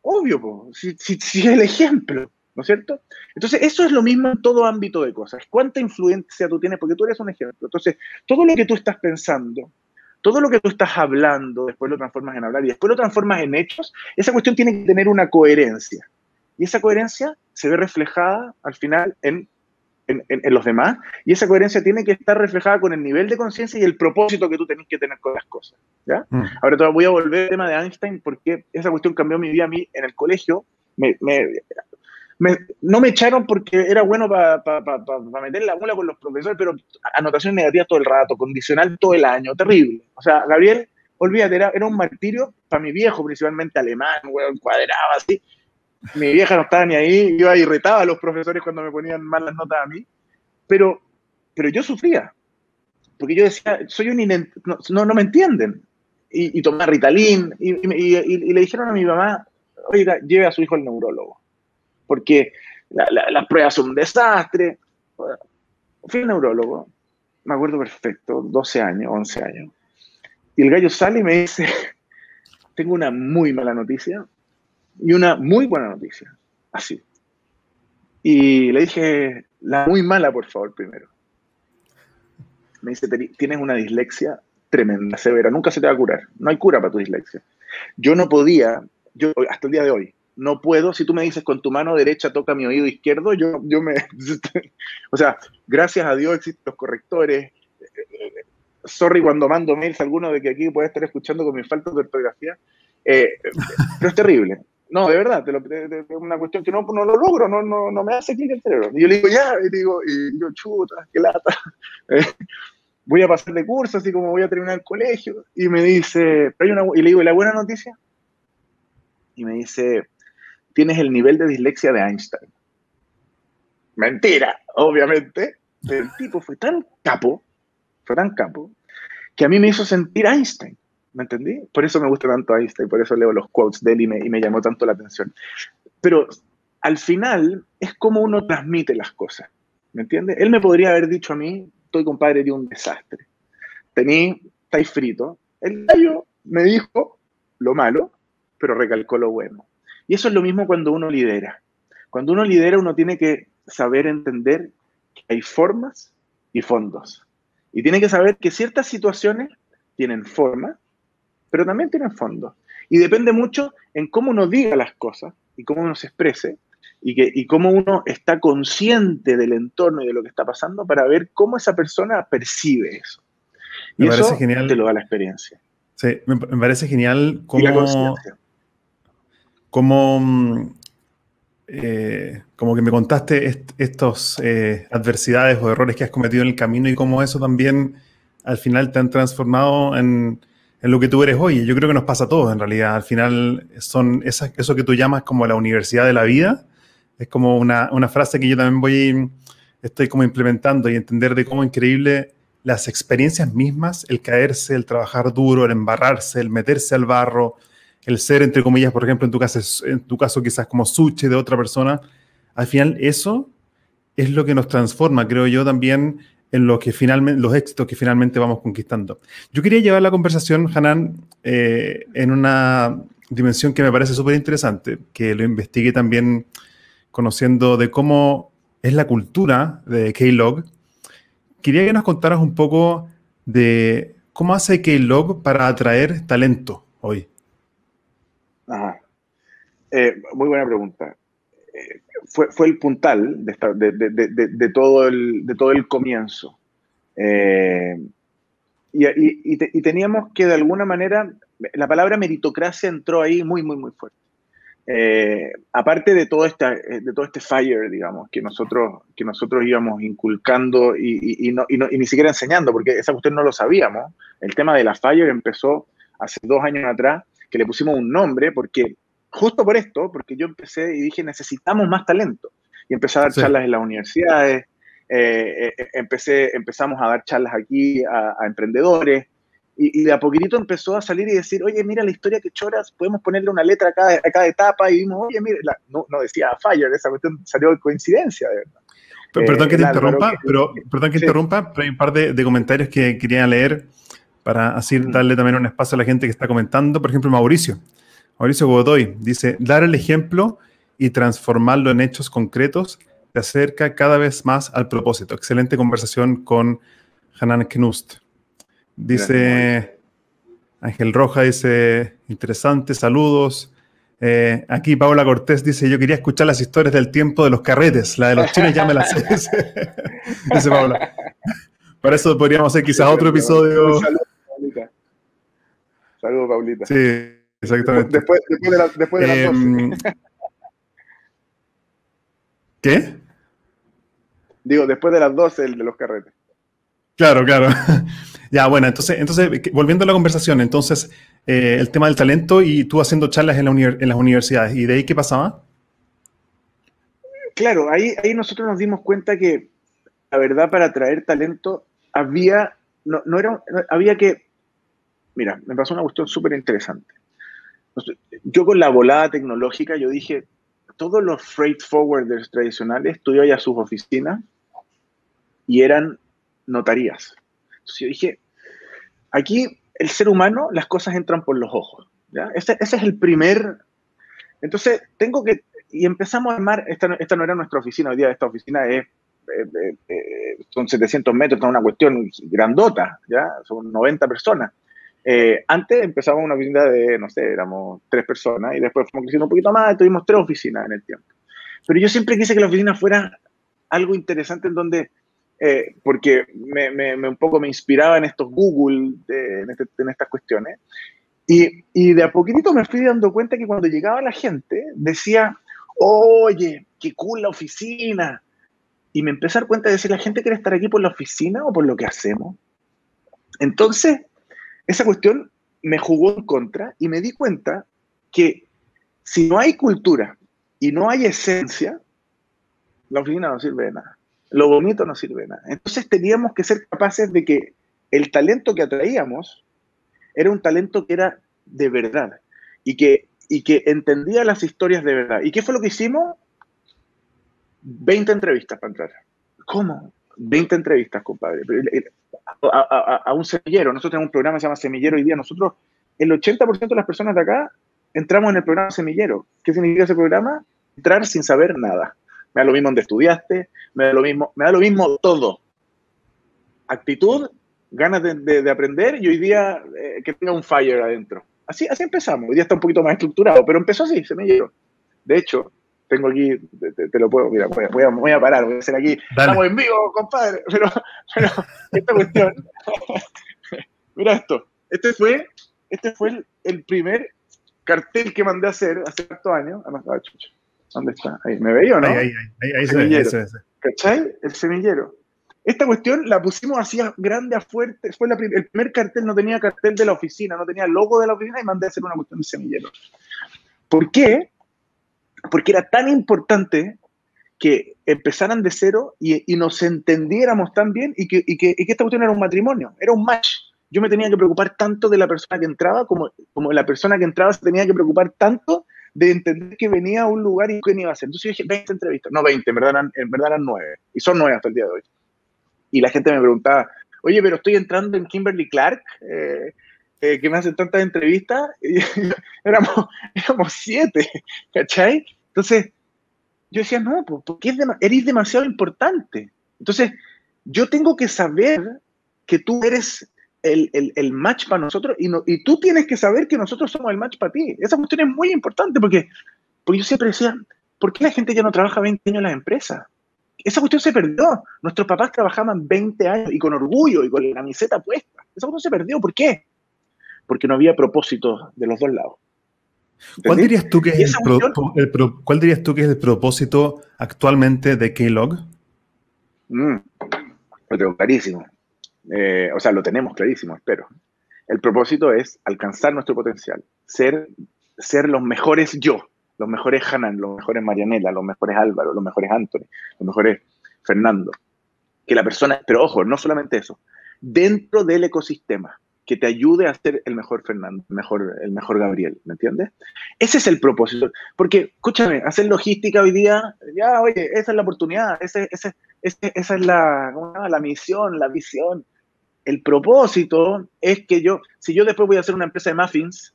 Obvio, si, si, si es el ejemplo. ¿No es cierto? Entonces, eso es lo mismo en todo ámbito de cosas. ¿Cuánta influencia tú tienes? Porque tú eres un ejemplo. Entonces, todo lo que tú estás pensando, todo lo que tú estás hablando, después lo transformas en hablar y después lo transformas en hechos, esa cuestión tiene que tener una coherencia. Y esa coherencia se ve reflejada al final en, en, los demás y esa coherencia tiene que estar reflejada con el nivel de conciencia y el propósito que tú tenés que tener con las cosas. ¿ya? Mm. Ahora voy a volver al tema de Einstein porque esa cuestión cambió mi vida a mí en el colegio. me, no me echaron porque era bueno para meter la mula con los profesores, pero anotación negativa todo el rato, condicional todo el año, terrible. O sea, Gabriel, olvídate, era, era un martirio para mi viejo, principalmente alemán, weón, cuadrado así. Mi vieja no estaba ni ahí, yo irritaba a los profesores cuando me ponían malas notas a mí, pero, pero yo sufría, porque yo decía, soy un no, no, me entienden. Y, y Ritalin, y, y, le dijeron a mi mamá, oiga, lleve a su hijo al neurólogo, porque las pruebas son un desastre. Fui al neurólogo, me acuerdo perfecto, 12 años, 11 años. Y el gallo sale y me dice, tengo una muy mala noticia y una muy buena noticia. Así. Y le dije, la muy mala, por favor, primero. Me dice, tienes una dislexia tremenda, severa, nunca se te va a curar. No hay cura para tu dislexia. Yo no podía, yo hasta el día de hoy, no puedo, si tú me dices con tu mano derecha toca mi oído izquierdo, yo, yo me... o sea, gracias a Dios existen los correctores. Sorry cuando mando mails a alguno de que aquí puede estar escuchando con mi falta de ortografía, eh, pero es terrible. No, de verdad, es una cuestión que no, no lo logro, no, no, no, me hace clic el cerebro. Y yo le digo, ya, y digo, y yo, chuta, qué lata. voy a pasar de curso, así como voy a terminar el colegio. Y me dice, hay una, y le digo, ¿y la buena noticia? Y me dice, tienes el nivel de dislexia de Einstein. Mentira, obviamente. El tipo fue tan capo, fue tan capo, que a mí me hizo sentir Einstein. ¿Me entendí? Por eso me gusta tanto Einstein, por eso leo los quotes de él y me, y me llamó tanto la atención. Pero al final es como uno transmite las cosas. ¿Me entiendes? Él me podría haber dicho a mí, estoy compadre de un desastre. Tení, estáis frito. El gallo me dijo lo malo, pero recalcó lo bueno. Y eso es lo mismo cuando uno lidera. Cuando uno lidera, uno tiene que saber entender que hay formas y fondos. Y tiene que saber que ciertas situaciones tienen forma, pero también tienen fondos. Y depende mucho en cómo uno diga las cosas y cómo uno se exprese y, que, y cómo uno está consciente del entorno y de lo que está pasando para ver cómo esa persona percibe eso. Y me eso genial. te lo da la experiencia. Sí, me, parece genial cómo, como, mm, eh, como que me contaste estas eh, adversidades o errores que has cometido en el camino y cómo eso también al final te han transformado en, en lo que tú eres hoy. Yo creo que nos pasa a todos en realidad. Al final son eso que tú llamas como la universidad de la vida. Es como una, una frase que yo también voy, estoy como implementando y entender de cómo increíble las experiencias mismas, el caerse, el trabajar duro, el embarrarse, el meterse al barro, el ser, entre comillas, por ejemplo, en tu caso, en tu caso quizás como suche de otra persona, al final eso es lo que nos transforma, creo yo, también en lo que finalmente, los éxitos que finalmente vamos conquistando. Yo quería llevar la conversación, Hanan, eh, en una dimensión que me parece súper interesante, que lo investigué también conociendo de cómo es la cultura de Keylog. Quería que nos contaras un poco de cómo hace Keylog para atraer talento hoy. Eh, muy buena pregunta. Eh, fue, fue, el puntal de, todo, el, de todo el comienzo. Eh, y, teníamos que de alguna manera, la palabra meritocracia entró ahí muy, muy, muy fuerte. aparte de todo, esta, de todo este fire, digamos, que nosotros, que nosotros íbamos inculcando y, no, no, y, ni siquiera enseñando, porque esa cuestión no lo sabíamos. El tema de la fire empezó hace dos años atrás que le pusimos un nombre, porque justo por esto, porque yo empecé y dije, necesitamos más talento. Y empecé a dar charlas en las universidades, eh, eh, empecé, empezamos a dar charlas aquí a, emprendedores, y, de a poquitito empezó a salir y decir, oye, mira la historia que choras, podemos ponerle una letra a cada, a cada etapa, y vimos, oye, mira, no, no, decía Fire, esa cuestión salió de coincidencia, de verdad. perdón que te eh, interrumpa, pero perdón que interrumpa, pero hay un par de, de comentarios que quería leer para así mm. darle también un espacio a la gente que está comentando. Por ejemplo, Mauricio. Mauricio Godoy dice, dar el ejemplo y transformarlo en hechos concretos te acerca cada vez más al propósito. Excelente conversación con Hanan Knust. Dice Ángel Roja, dice, interesante, saludos. Eh, aquí Paula Cortés dice, yo quería escuchar las historias del tiempo de los carretes, la de los chinos ya me las sé, dice Paula. Para eso podríamos hacer quizás otro episodio. Saludos, Paulita. Sí, exactamente. Después, de, las 12. Em, ¿Qué? Digo, después de las 12, el de los carretes. Claro, claro. ya, bueno, entonces, entonces, volviendo a la conversación, entonces, eh, el tema del talento y tú haciendo charlas en, en, las universidades, ¿y de ahí qué pasaba? Claro, ahí, ahí nosotros nos dimos cuenta que la verdad para atraer talento había, no, no era, había que, mira, me pasó una cuestión súper interesante. Yo con la volada tecnológica, yo dije, todos los freight forwarders tradicionales, tú ibas a sus oficinas y eran notarías. Entonces yo dije, aquí el ser humano, las cosas entran por los ojos. ¿ya? Ese, ese es el primer... Entonces, tengo que... Y empezamos a armar, esta, esta no era nuestra oficina, hoy día esta oficina es eh, eh, eh, son 700 metros, es una cuestión grandota, ¿ya? Son 90 personas. Antes empezamos una oficina de, no sé, éramos tres personas y después fuimos creciendo un poquito más y tuvimos tres oficinas en el tiempo. Pero yo siempre quise que la oficina fuera algo interesante en donde, porque me, me, un poco me inspiraba en estos Google, en, este, en, estas cuestiones, y, y de a poquitito me fui dando cuenta que cuando llegaba la gente decía, oye, qué cool la oficina, y me empecé a dar cuenta de si la gente quiere estar aquí por la oficina o por lo que hacemos. Entonces, esa cuestión me jugó en contra y me di cuenta que si no hay cultura y no hay esencia, la oficina no sirve de nada. Lo bonito no sirve de nada. Entonces teníamos que ser capaces de que el talento que atraíamos era un talento que era de verdad y que, y que entendía las historias de verdad. ¿Y qué fue lo que hicimos? 20 entrevistas para entrar. ¿Cómo? 20 entrevistas, compadre. A, un semillero. Nosotros tenemos un programa que se llama Semillero hoy día. Nosotros, el 80% de las personas de acá entramos en el programa Semillero. ¿Qué significa ese programa? Entrar sin saber nada. Me da lo mismo donde estudiaste, me da lo mismo, me da lo mismo todo. Actitud, ganas de, aprender y hoy día eh, que tenga un fire adentro. Así, así empezamos. Hoy día está un poquito más estructurado, pero empezó así, semillero. De hecho, tengo aquí, te, lo puedo, mira, voy a, voy, a, parar, voy a hacer aquí, estamos en vivo, compadre, pero, pero esta cuestión, mira esto, este fue, este fue el, primer cartel que mandé a hacer hace cuatro años, ah, chucha, ¿dónde está? Ahí, ¿me veía o no? Ahí, ahí, ahí, se ve, ahí se ¿Cachai? El semillero. Esta cuestión la pusimos así a grande, a fuerte. Fue el primer cartel, no tenía cartel de la oficina, no tenía logo de la oficina y mandé a hacer una cuestión de semillero. ¿Por qué? Porque era tan importante que empezaran de cero y, nos entendiéramos tan bien y que, y, que, esta cuestión era un matrimonio, era un match. Yo me tenía que preocupar tanto de la persona que entraba como, como la persona que entraba se tenía que preocupar tanto de entender que venía a un lugar y qué iba a hacer. Entonces yo dije, 20 entrevistas. No, 20, en verdad eran, en verdad eran 9. Y son 9 hasta el día de hoy. Y la gente me preguntaba, oye, pero estoy entrando en Kimberly Clark. Eh, eh, que me hacen tantas entrevistas, éramos, éramos siete, ¿cachai? Entonces, yo decía, no, porque eres demasiado importante. Entonces, yo tengo que saber que tú eres el, el, match para nosotros y, no, y tú tienes que saber que nosotros somos el match para ti. Esa cuestión es muy importante porque, porque yo siempre decía, ¿por qué la gente ya no trabaja 20 años en las empresas? Esa cuestión se perdió. Nuestros papás trabajaban 20 años y con orgullo y con la camiseta puesta. Esa cuestión se perdió. ¿Por qué? Porque no había propósito de los dos lados. ¿Cuál dirías, tú que es el, ¿Cuál dirías tú que es el propósito actualmente de Keylog? Mm, lo tengo clarísimo. Eh, o sea, lo tenemos clarísimo, espero. El propósito es alcanzar nuestro potencial, ser, ser los mejores yo, los mejores Hanan, los mejores Marianela, los mejores Álvaro, los mejores Anthony, los mejores Fernando. Que la persona, pero ojo, no solamente eso, dentro del ecosistema que te ayude a ser el mejor Fernando, el mejor, el mejor Gabriel, ¿me entiendes? Ese es el propósito. Porque, escúchame, hacer logística hoy día, ya, oye, esa es la oportunidad, ese, ese, esa es la, la misión, la visión. El propósito es que yo, si yo después voy a hacer una empresa de muffins,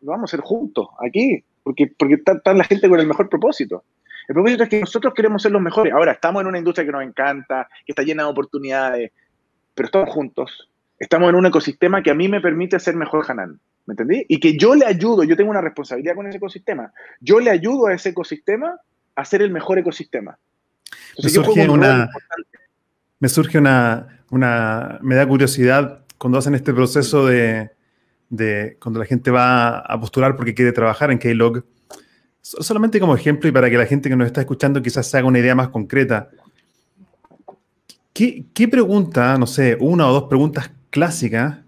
vamos a hacer juntos, aquí, porque, porque está, la gente con el mejor propósito. El propósito es que nosotros queremos ser los mejores. Ahora, estamos en una industria que nos encanta, que está llena de oportunidades, pero estamos juntos, estamos en un ecosistema que a mí me permite ser mejor Hanan. ¿Me entendí? Y que yo le ayudo, yo tengo una responsabilidad con ese ecosistema. Yo le ayudo a ese ecosistema a ser el mejor ecosistema. me, surge una, me surge una, una, me da curiosidad cuando hacen este proceso de, de cuando la gente va a postular porque quiere trabajar en Keylog. Solamente como ejemplo y para que la gente que nos está escuchando quizás se haga una idea más concreta. ¿qué, ¿qué pregunta, no sé, una o dos preguntas clásicas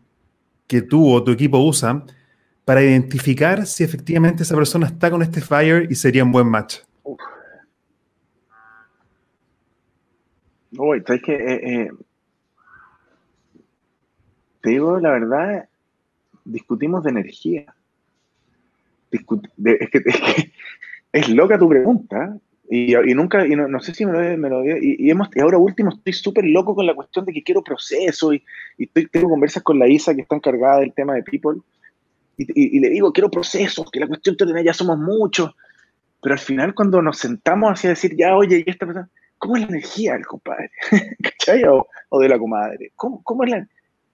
que tú o tu equipo usan para identificar si efectivamente esa persona está con este fire y sería un buen match? Uy, ¿sabes que eh, eh, te digo la verdad, discutimos de energía. es, que, es, loca tu pregunta. Y, nunca, y no, sé si me lo, me lo y, y, hemos, y ahora último estoy súper loco con la cuestión de que quiero proceso y, y estoy, tengo conversas con la Isa que está encargada del tema de People y, le digo, quiero procesos, que la cuestión de ya somos muchos, pero al final cuando nos sentamos así a decir, ya, oye, y esta persona, ¿cómo es la energía del compadre? ¿Cachai? O, de la comadre. ¿Cómo, cómo, es la,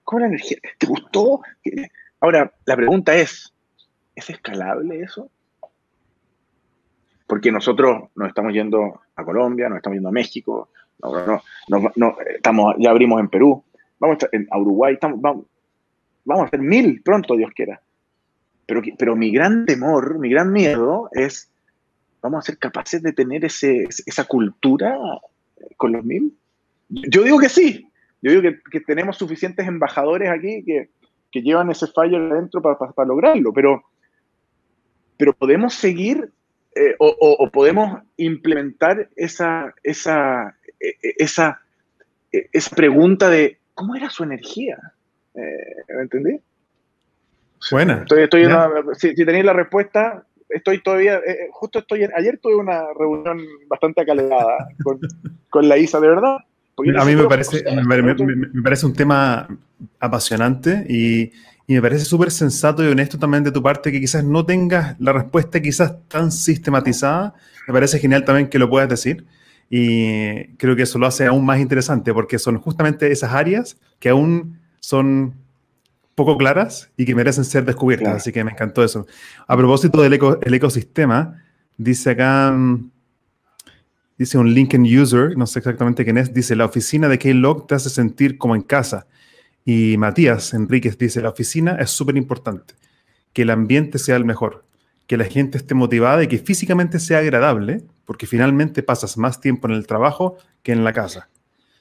¿Cómo es la energía? ¿Te gustó? Ahora, la pregunta es, ¿es escalable eso? Porque nosotros nos estamos yendo a Colombia, nos estamos yendo a México, no, no, no, estamos, ya abrimos en Perú, vamos a, Uruguay, estamos, vamos, vamos a hacer mil pronto, Dios quiera. Pero, pero mi gran temor, mi gran miedo es, ¿vamos a ser capaces de tener ese, esa cultura con los mil? Yo digo que sí. Yo digo que, tenemos suficientes embajadores aquí que, que llevan ese fallo adentro para lograrlo, pero, pero podemos seguir eh, o, podemos implementar esa, esa, e, e, esa, e, esa pregunta de cómo era su energía. Eh, ¿Me entendí? Buena. Estoy, si, tenéis la respuesta, estoy todavía, eh, eh, justo estoy, ayer tuve una reunión bastante acalorada con, con, la ISA, de verdad. A mí me parece, me, parece un tema apasionante y, y me parece súper sensato y honesto también de tu parte que quizás no tengas la respuesta quizás tan sistematizada. Me parece genial también que lo puedas decir y creo que eso lo hace aún más interesante porque son justamente esas áreas que aún son poco claras y que merecen ser descubiertas, así que me encantó eso. A propósito del el ecosistema, dice acá, mm, dice un LinkedIn user, no sé exactamente quién es, dice, la oficina de Keylog te hace sentir como en casa. Y Matías Enríquez dice, la oficina es súper importante, que el ambiente sea el mejor, que la gente esté motivada y que físicamente sea agradable, porque finalmente pasas más tiempo en el trabajo que en la casa.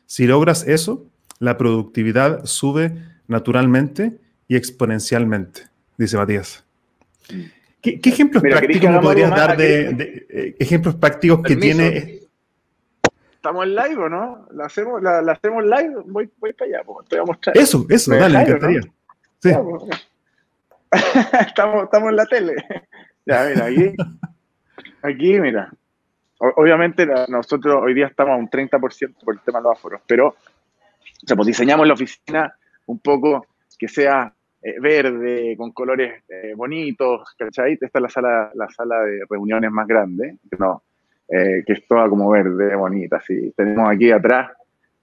Si logras eso, la productividad sube naturalmente y exponencialmente, dice Matías. ¿Qué, ejemplos prácticos podrías dar de, eh, ejemplos prácticos que tiene? ¿Estamos en live o no? ¿La hacemos, la, hacemos live? Voy, voy para allá, pues, te voy a mostrar. Eso, eso, dale, me encantaría. Sí. estamos, estamos en la tele. ya, mira, aquí, aquí, mira. obviamente nosotros hoy día estamos a un 30% por el tema de los aforos, pero o sea, pues diseñamos la oficina un poco que sea eh, verde, con colores eh, bonitos, ¿cachai? Esta es la sala, la sala de reuniones más grande, no, eh, que es toda como verde, bonita, así. Tenemos aquí atrás,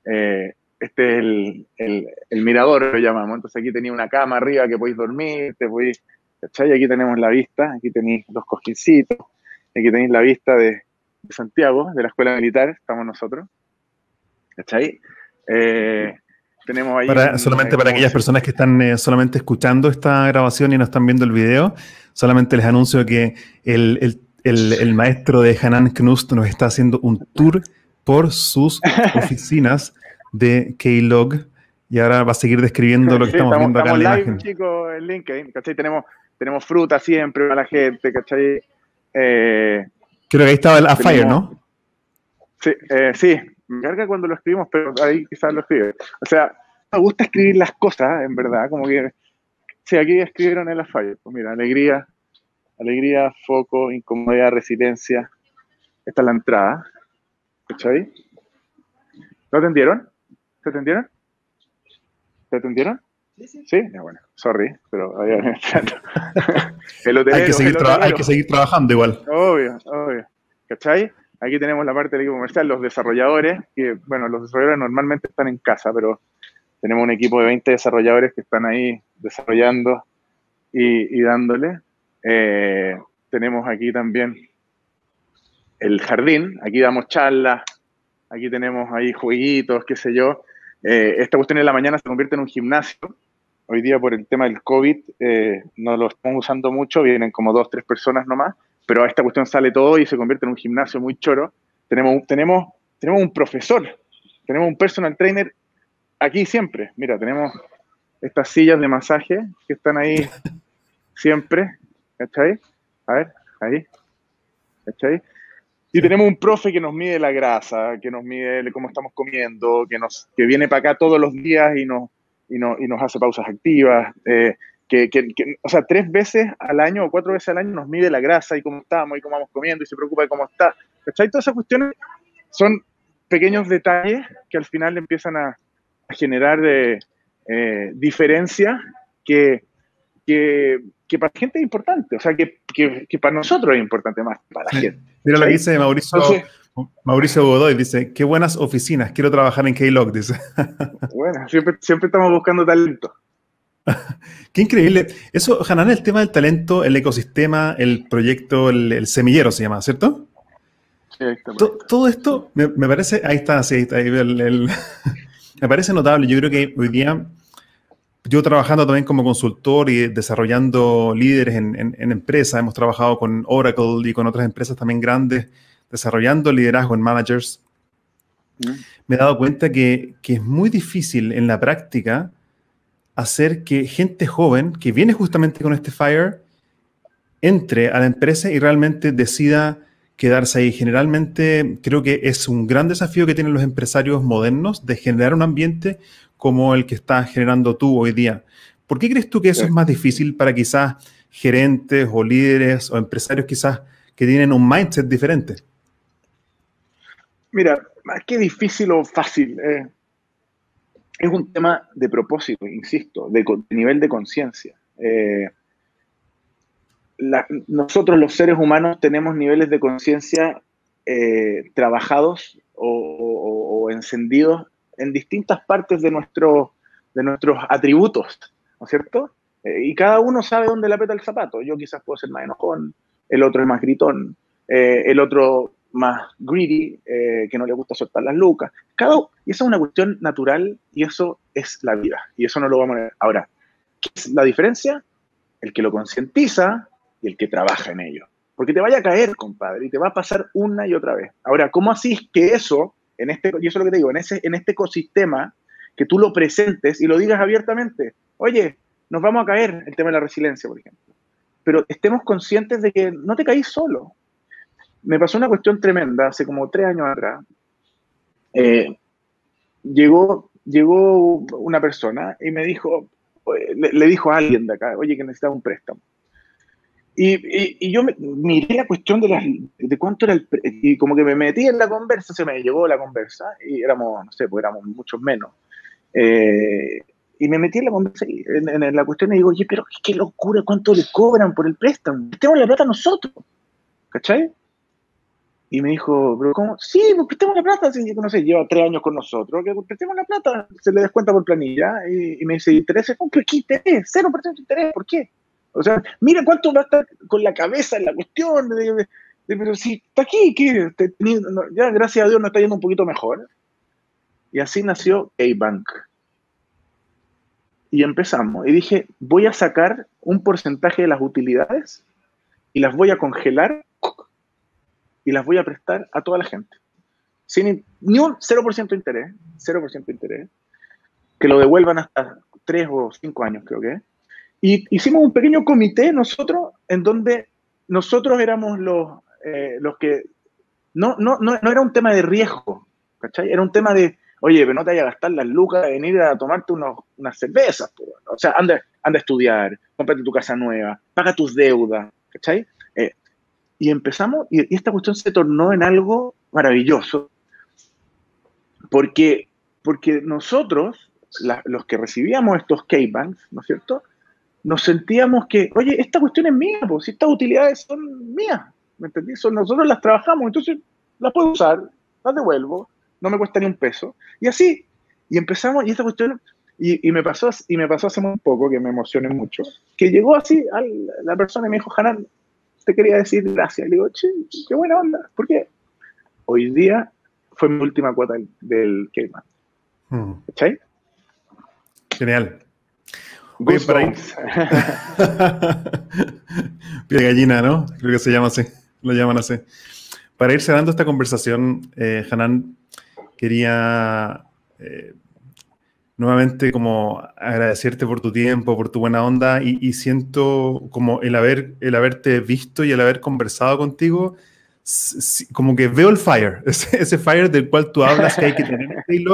este es el, el, mirador, lo llamamos, entonces aquí tenía una cama arriba que podéis dormir, te podéis, ¿cachai? Aquí tenemos la vista, aquí tenéis los cojincitos, aquí tenéis la vista de, Santiago, de la Escuela Militar, estamos nosotros, ¿cachai? Eh, tenemos ahí solamente para aquellas personas que están eh, solamente escuchando esta grabación y no están viendo el video, solamente les anuncio que el, maestro de Hanan Knust nos está haciendo un tour por sus oficinas de Keylog y ahora va a seguir describiendo lo que estamos, viendo acá en la imagen. chicos, en LinkedIn, ¿cachai? Tenemos, tenemos fruta siempre para la gente, ¿cachai? Eh, Creo que ahí estaba el Afire, ¿no? Sí, eh, sí, me carga cuando lo escribimos, pero ahí quizás lo escribe. O sea, me gusta escribir las cosas, en verdad, como que, sí, aquí escribieron la falla. Pues mira, alegría, alegría, foco, incomodidad, resiliencia. Esta es la entrada. ¿Escucháis? ¿Lo atendieron? ¿Se atendieron? ¿Se atendieron? Sí, sí. Sí, bueno, sorry, pero hay, que seguir hay que seguir trabajando igual. Obvio, obvio. ¿Cachai? Aquí tenemos la parte del equipo comercial, los desarrolladores, que bueno, los desarrolladores normalmente están en casa, pero tenemos un equipo de 20 desarrolladores que están ahí desarrollando y, dándole. Eh, tenemos aquí también el jardín, aquí damos charlas, aquí tenemos ahí jueguitos, qué sé yo. Eh, esta cuestión en la mañana se convierte en un gimnasio. Hoy día por el tema del COVID eh, no lo estamos usando mucho, vienen como dos, tres personas nomás, pero esta cuestión sale todo y se convierte en un gimnasio muy choro. Tenemos, tenemos, tenemos un profesor tenemos un personal trainer aquí siempre. Mira, tenemos estas sillas de masaje que están ahí siempre. ¿Cachai? A ver, ahí. ¿Cachai? Y tenemos un profe que nos mide la grasa, que nos mide cómo estamos comiendo, que, nos, que viene para acá todos los días y nos, y, y nos hace pausas activas. Eh, que, que, o sea, tres veces al año o cuatro veces al año nos mide la grasa y cómo estamos y cómo vamos comiendo y se preocupa de cómo está. ¿Cachai? Todas esas cuestiones son pequeños detalles que al final empiezan a, generar de, eh, diferencia que, que, que, para la gente es importante, o sea, que, que, para nosotros es importante más, para la gente. Mira lo que dice Mauricio, Mauricio Godoy, dice, qué buenas oficinas, quiero trabajar en K-Log, dice. Bueno, siempre, siempre estamos buscando talento. Qué increíble. Eso, Hanan, el tema del talento, el ecosistema, el proyecto, el, semillero se llama, ¿cierto? Sí, todo esto me, parece, ahí está, sí, ahí está, me parece notable. Yo creo que hoy día, yo trabajando también como consultor y desarrollando líderes en, empresas, hemos trabajado con Oracle y con otras empresas también grandes, desarrollando liderazgo en managers. Mm. Me he dado cuenta que, que es muy difícil en la práctica hacer que gente joven que viene justamente con este FIRE entre a la empresa y realmente decida quedarse ahí. Generalmente creo que es un gran desafío que tienen los empresarios modernos de generar un ambiente como el que estás generando tú hoy día. ¿Por qué crees tú que eso es más difícil para quizás gerentes o líderes o empresarios quizás que tienen un mindset diferente? Mira, más que difícil o fácil, eh, es un tema de propósito, insisto, de, nivel de conciencia. Eh, nosotros los seres humanos tenemos niveles de conciencia eh, trabajados o, encendidos en distintas partes de, nuestro, de nuestros atributos, ¿no es cierto? Eh, y cada uno sabe dónde le apeta el zapato. Yo quizás puedo ser más enojón, el otro es más gritón, el otro más greedy, eh, que no le gusta soltar las lucas. Cada, y eso es una cuestión natural y eso es la vida. Y eso no lo vamos a ver. Ahora, ¿qué es la diferencia? El que lo concientiza y el que trabaja en ello. Porque te vaya a caer, compadre, y te va a pasar una y otra vez. Ahora, ¿cómo así que eso, en este, y eso es lo que te digo, en, ese, en este ecosistema, que tú lo presentes y lo digas abiertamente? Oye, nos vamos a caer, el tema de la resiliencia, por ejemplo. Pero estemos conscientes de que no te caís solo me pasó una cuestión tremenda hace como tres años atrás. Eh, llegó, llegó una persona y me dijo, le, dijo a alguien de acá, oye, que necesitaba un préstamo. Y, y, yo miré la cuestión de, las, de cuánto era el... Y como que me metí en la conversa, se me llegó la conversa, y éramos, no sé, pues éramos muchos menos. Eh, y me metí en la conversa, en, en, la cuestión y digo, oye, pero qué locura, cuánto le cobran por el préstamo. Tenemos la plata nosotros. ¿Cachai? Y me dijo, pero ¿cómo? Sí, pues prestemos la plata. Sí, no sé, lleva tres años con nosotros. Que prestemos la plata. Se le descuenta por planilla. Y, me dice, ¿interés? ¿Pero qué interés? Cero por ciento de interés. ¿Por qué? O sea, mira cuánto va a estar con la cabeza en la cuestión. Pero si está aquí, ¿qué? ya, gracias a Dios, nos está yendo un poquito mejor. Y así nació A-Bank. Y empezamos. Y dije, voy a sacar un porcentaje de las utilidades y las voy a congelar y las voy a prestar a toda la gente. Sin ni un 0% de interés, 0% de interés, que lo devuelvan hasta 3 o 5 años, creo que. Y hicimos un pequeño comité nosotros, en donde nosotros éramos los, eh, los que. No, no, no, no, era un tema de riesgo, ¿cachai? Era un tema de, oye, pero no te vayas a gastar las lucas de venir a tomarte unos, unas cervezas, o sea, anda, anda a estudiar, cómprate tu casa nueva, paga tus deudas, ¿cachai? Y empezamos, y, esta cuestión se tornó en algo maravilloso, porque, porque nosotros, los que recibíamos estos K-Banks, ¿no es cierto? Nos sentíamos que, oye, esta cuestión es mía, pues, estas utilidades son mías, ¿me entendí? Son, nosotros las trabajamos, entonces las puedo usar, las devuelvo, no me cuesta ni un peso. Y así, y empezamos, y esta cuestión, y, y, me pasó, y me pasó hace muy poco, que me emocioné mucho, que llegó así a la persona y me dijo, Hanan, te quería decir gracias. Le digo, che, qué buena onda. ¿Por qué? Hoy día fue mi última cuota del, del Cayman. Hmm. Genial. Voy para ir. Pie gallina, ¿no? Creo que se llama así. Lo llaman así. Para ir cerrando esta conversación, eh, Hanan, quería eh, nuevamente como agradecerte por tu tiempo, por tu buena onda y, siento como el, haber, el haberte visto y el haber conversado contigo, como que veo el fire, ese, fire del cual tú hablas que hay que tener en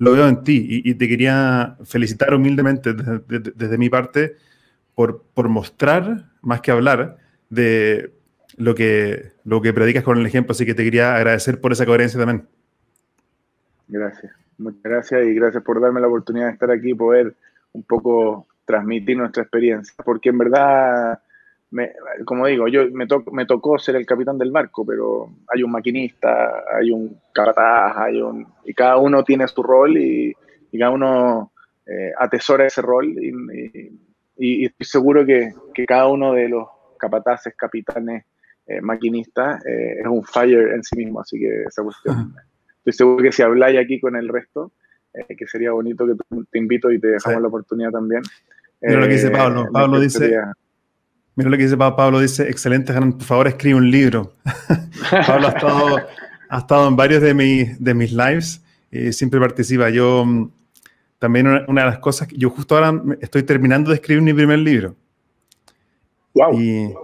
lo veo en ti y, te quería felicitar humildemente desde, mi parte por, por, mostrar, más que hablar, de lo que, lo que predicas con el ejemplo, así que te quería agradecer por esa coherencia también. Gracias. Muchas gracias y gracias por darme la oportunidad de estar aquí y poder un poco transmitir nuestra experiencia, porque en verdad, como digo, yo me, me tocó ser el capitán del barco, pero hay un maquinista, hay un capataz, hay un, y cada uno tiene su rol y, cada uno eh, atesora ese rol y, estoy seguro que, que, cada uno de los capataces, capitanes, eh, maquinistas eh, es un fire en sí mismo, así que esa cuestión estoy seguro que si habláis aquí con el resto, eh, que sería bonito que te invito y te dejamos la oportunidad también. Mira lo que dice Pablo. Eh, Pablo dice. Mira lo que dice Pablo. dice, excelente, por favor escribe un libro. Pablo ha estado, ha estado en varios de, de mis lives y siempre participa. Yo mm, también una, de las cosas, que yo justo ahora estoy terminando de escribir mi primer libro. Wow. Y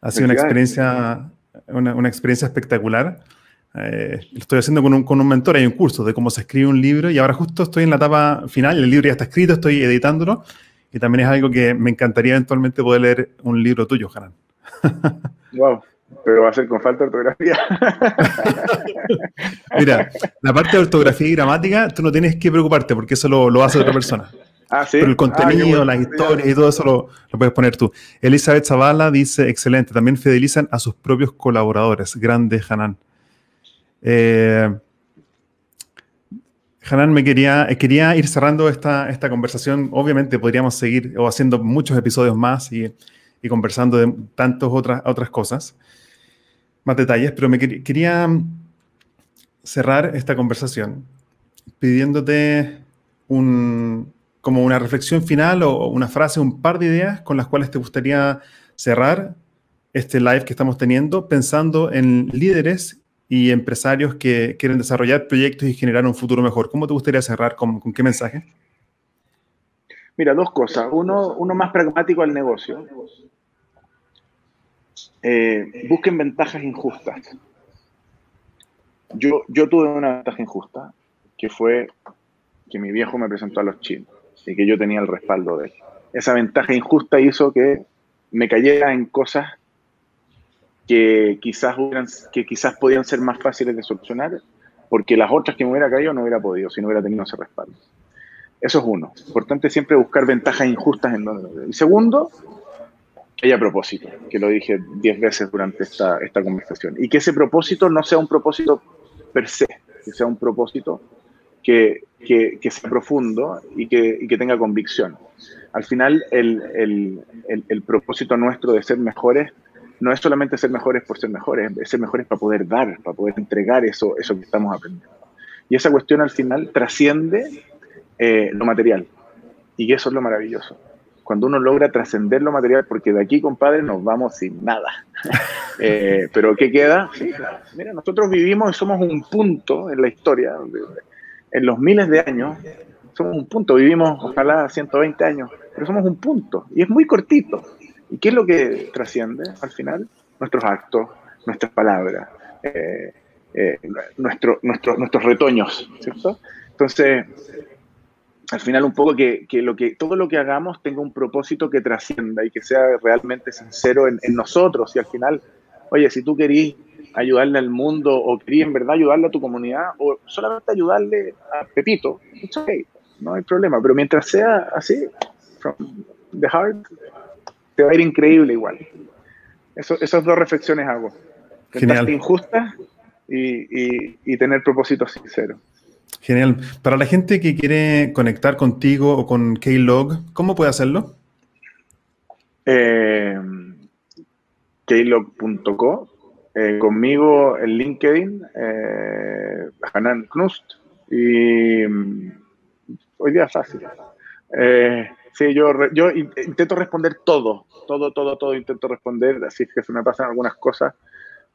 ha sido una experiencia, una, una experiencia espectacular eh, lo estoy haciendo con un, con un mentor, hay un curso de cómo se escribe un libro y ahora justo estoy en la etapa final, el libro ya está escrito, estoy editándolo y también es algo que me encantaría eventualmente poder leer un libro tuyo, Hanan. Wow, pero va a ser con falta de ortografía. Mira, la parte de ortografía y gramática, tú no tienes que preocuparte porque eso lo, lo hace otra persona. Ah, ¿sí? Pero el contenido, las historias y todo eso lo, lo, puedes poner tú. Elizabeth Zavala dice, excelente, también fidelizan a sus propios colaboradores. Grande, Hanan. Eh, Hanan, me quería, quería ir cerrando esta, esta conversación. Obviamente podríamos seguir o haciendo muchos episodios más y, conversando de tantas otras, otras cosas, más detalles, pero me quería cerrar esta conversación pidiéndote un, como una reflexión final o una frase, un par de ideas con las cuales te gustaría cerrar este live que estamos teniendo, pensando en líderes y empresarios que quieren desarrollar proyectos y generar un futuro mejor. ¿Cómo te gustaría cerrar? ¿Con, qué mensaje? Mira, dos cosas. Uno, uno más pragmático al negocio. Eh, busquen ventajas injustas. Yo, yo tuve una ventaja injusta, que fue que mi viejo me presentó a los chinos y que yo tenía el respaldo de él. Esa ventaja injusta hizo que me cayera en cosas que quizás, que quizás podían ser más fáciles de solucionar, porque las otras que me hubiera caído no hubiera podido si no hubiera tenido ese respaldo. Eso es uno. Importante siempre buscar ventajas injustas en donde. Y segundo, que haya propósito, que lo dije diez veces durante esta, esta conversación. Y que ese propósito no sea un propósito per se, que sea un propósito que, que, que sea profundo y que, y que, tenga convicción. Al final, el, el, el, el propósito nuestro de ser mejores no es solamente ser mejores por ser mejores, es ser mejores para poder dar, para poder entregar eso, eso que estamos aprendiendo. Y esa cuestión al final trasciende eh, lo material. Y eso es lo maravilloso. Cuando uno logra trascender lo material, porque de aquí, compadre, nos vamos sin nada. Eh, pero ¿qué queda? Mira, nosotros vivimos y somos un punto en la historia, en los miles de años, somos un punto, vivimos ojalá 120 años, pero somos un punto, y es muy cortito. ¿Y qué es lo que trasciende al final? Nuestros actos, nuestras palabras, eh, eh, nuestro, nuestros retoños, ¿cierto? Entonces, al final un poco que, lo que todo lo que hagamos tenga un propósito que trascienda y que sea realmente sincero en, nosotros y al final, oye, si tú querís ayudarle al mundo o querís en verdad ayudarle a tu comunidad o solamente ayudarle a Pepito, no hay problema, pero mientras sea así, from the heart, te va a ir increíble igual. Eso, esas dos reflexiones hago. Genial. injusta y, y, tener propósitos sinceros. Genial. Para la gente que quiere conectar contigo o con Keylog, ¿cómo puede hacerlo? Eh, keylog.co. Eh, conmigo en LinkedIn, eh, Hanan Knust. Y mm, hoy día fácil. Eh, Sí, yo, intento responder todo, todo, todo, todo intento responder, así es que se me pasan algunas cosas,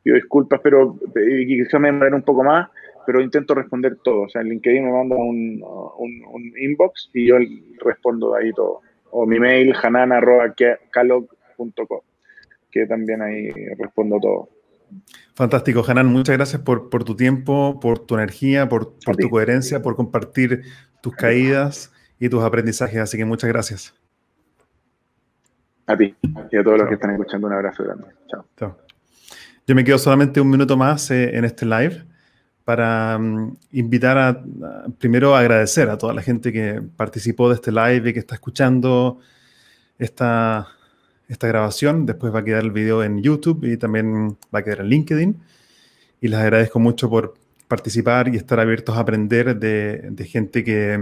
pido disculpas, pero quizás me demoraré un poco más, pero intento responder todo. O sea, en LinkedIn me manda un, un, inbox y yo respondo ahí todo. O mi mail, hanan.calog.com, que también ahí respondo todo. Fantástico, Hanan. Muchas gracias por, por, tu tiempo, por tu energía, por, por tu coherencia, por compartir tus caídas y tus aprendizajes. Así que muchas gracias. A ti y a todos los que están escuchando, un abrazo grande. Chao. Chao. Yo me quedo solamente un minuto más eh, en este live para mm, invitar a, primero agradecer a toda la gente que participó de este live y que está escuchando esta, esta grabación. Después va a quedar el video en YouTube y también va a quedar en LinkedIn. Y les agradezco mucho por participar y estar abiertos a aprender de, gente que,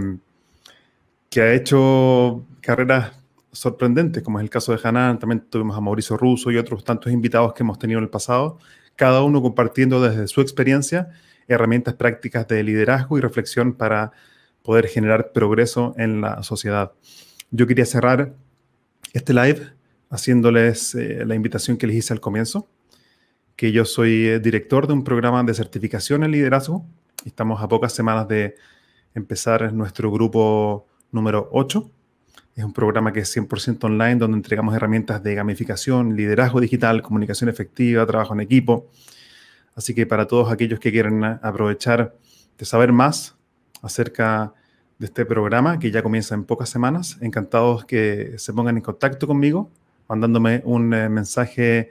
que ha hecho carreras sorprendentes, como es el caso de Hanan. También tuvimos a Mauricio Russo y otros tantos invitados que hemos tenido en el pasado, cada uno compartiendo desde su experiencia herramientas prácticas de liderazgo y reflexión para poder generar progreso en la sociedad. Yo quería cerrar este live haciéndoles eh, la invitación que les hice al comienzo, que yo soy eh, director de un programa de certificación en liderazgo. Estamos a pocas semanas de empezar nuestro grupo número 8. Es un programa que es 100% online, donde entregamos herramientas de gamificación, liderazgo digital, comunicación efectiva, trabajo en equipo, Así que para todos aquellos que quieran aprovechar de saber más acerca de este programa, que ya comienza en pocas semanas, encantados que se pongan en contacto conmigo, mandándome un eh, mensaje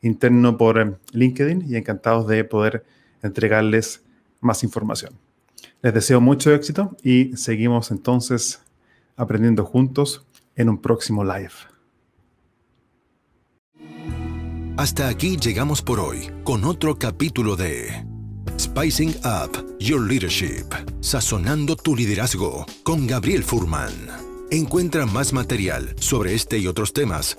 interno por eh, LinkedIn y encantados de poder entregarles más información. Les deseo mucho éxito y seguimos entonces aprendiendo juntos en un próximo live. Hasta aquí llegamos por hoy con otro capítulo de Spicing Up Your Leadership, sazonando tu liderazgo con Gabriel Furman. Encuentra más material sobre este y otros temas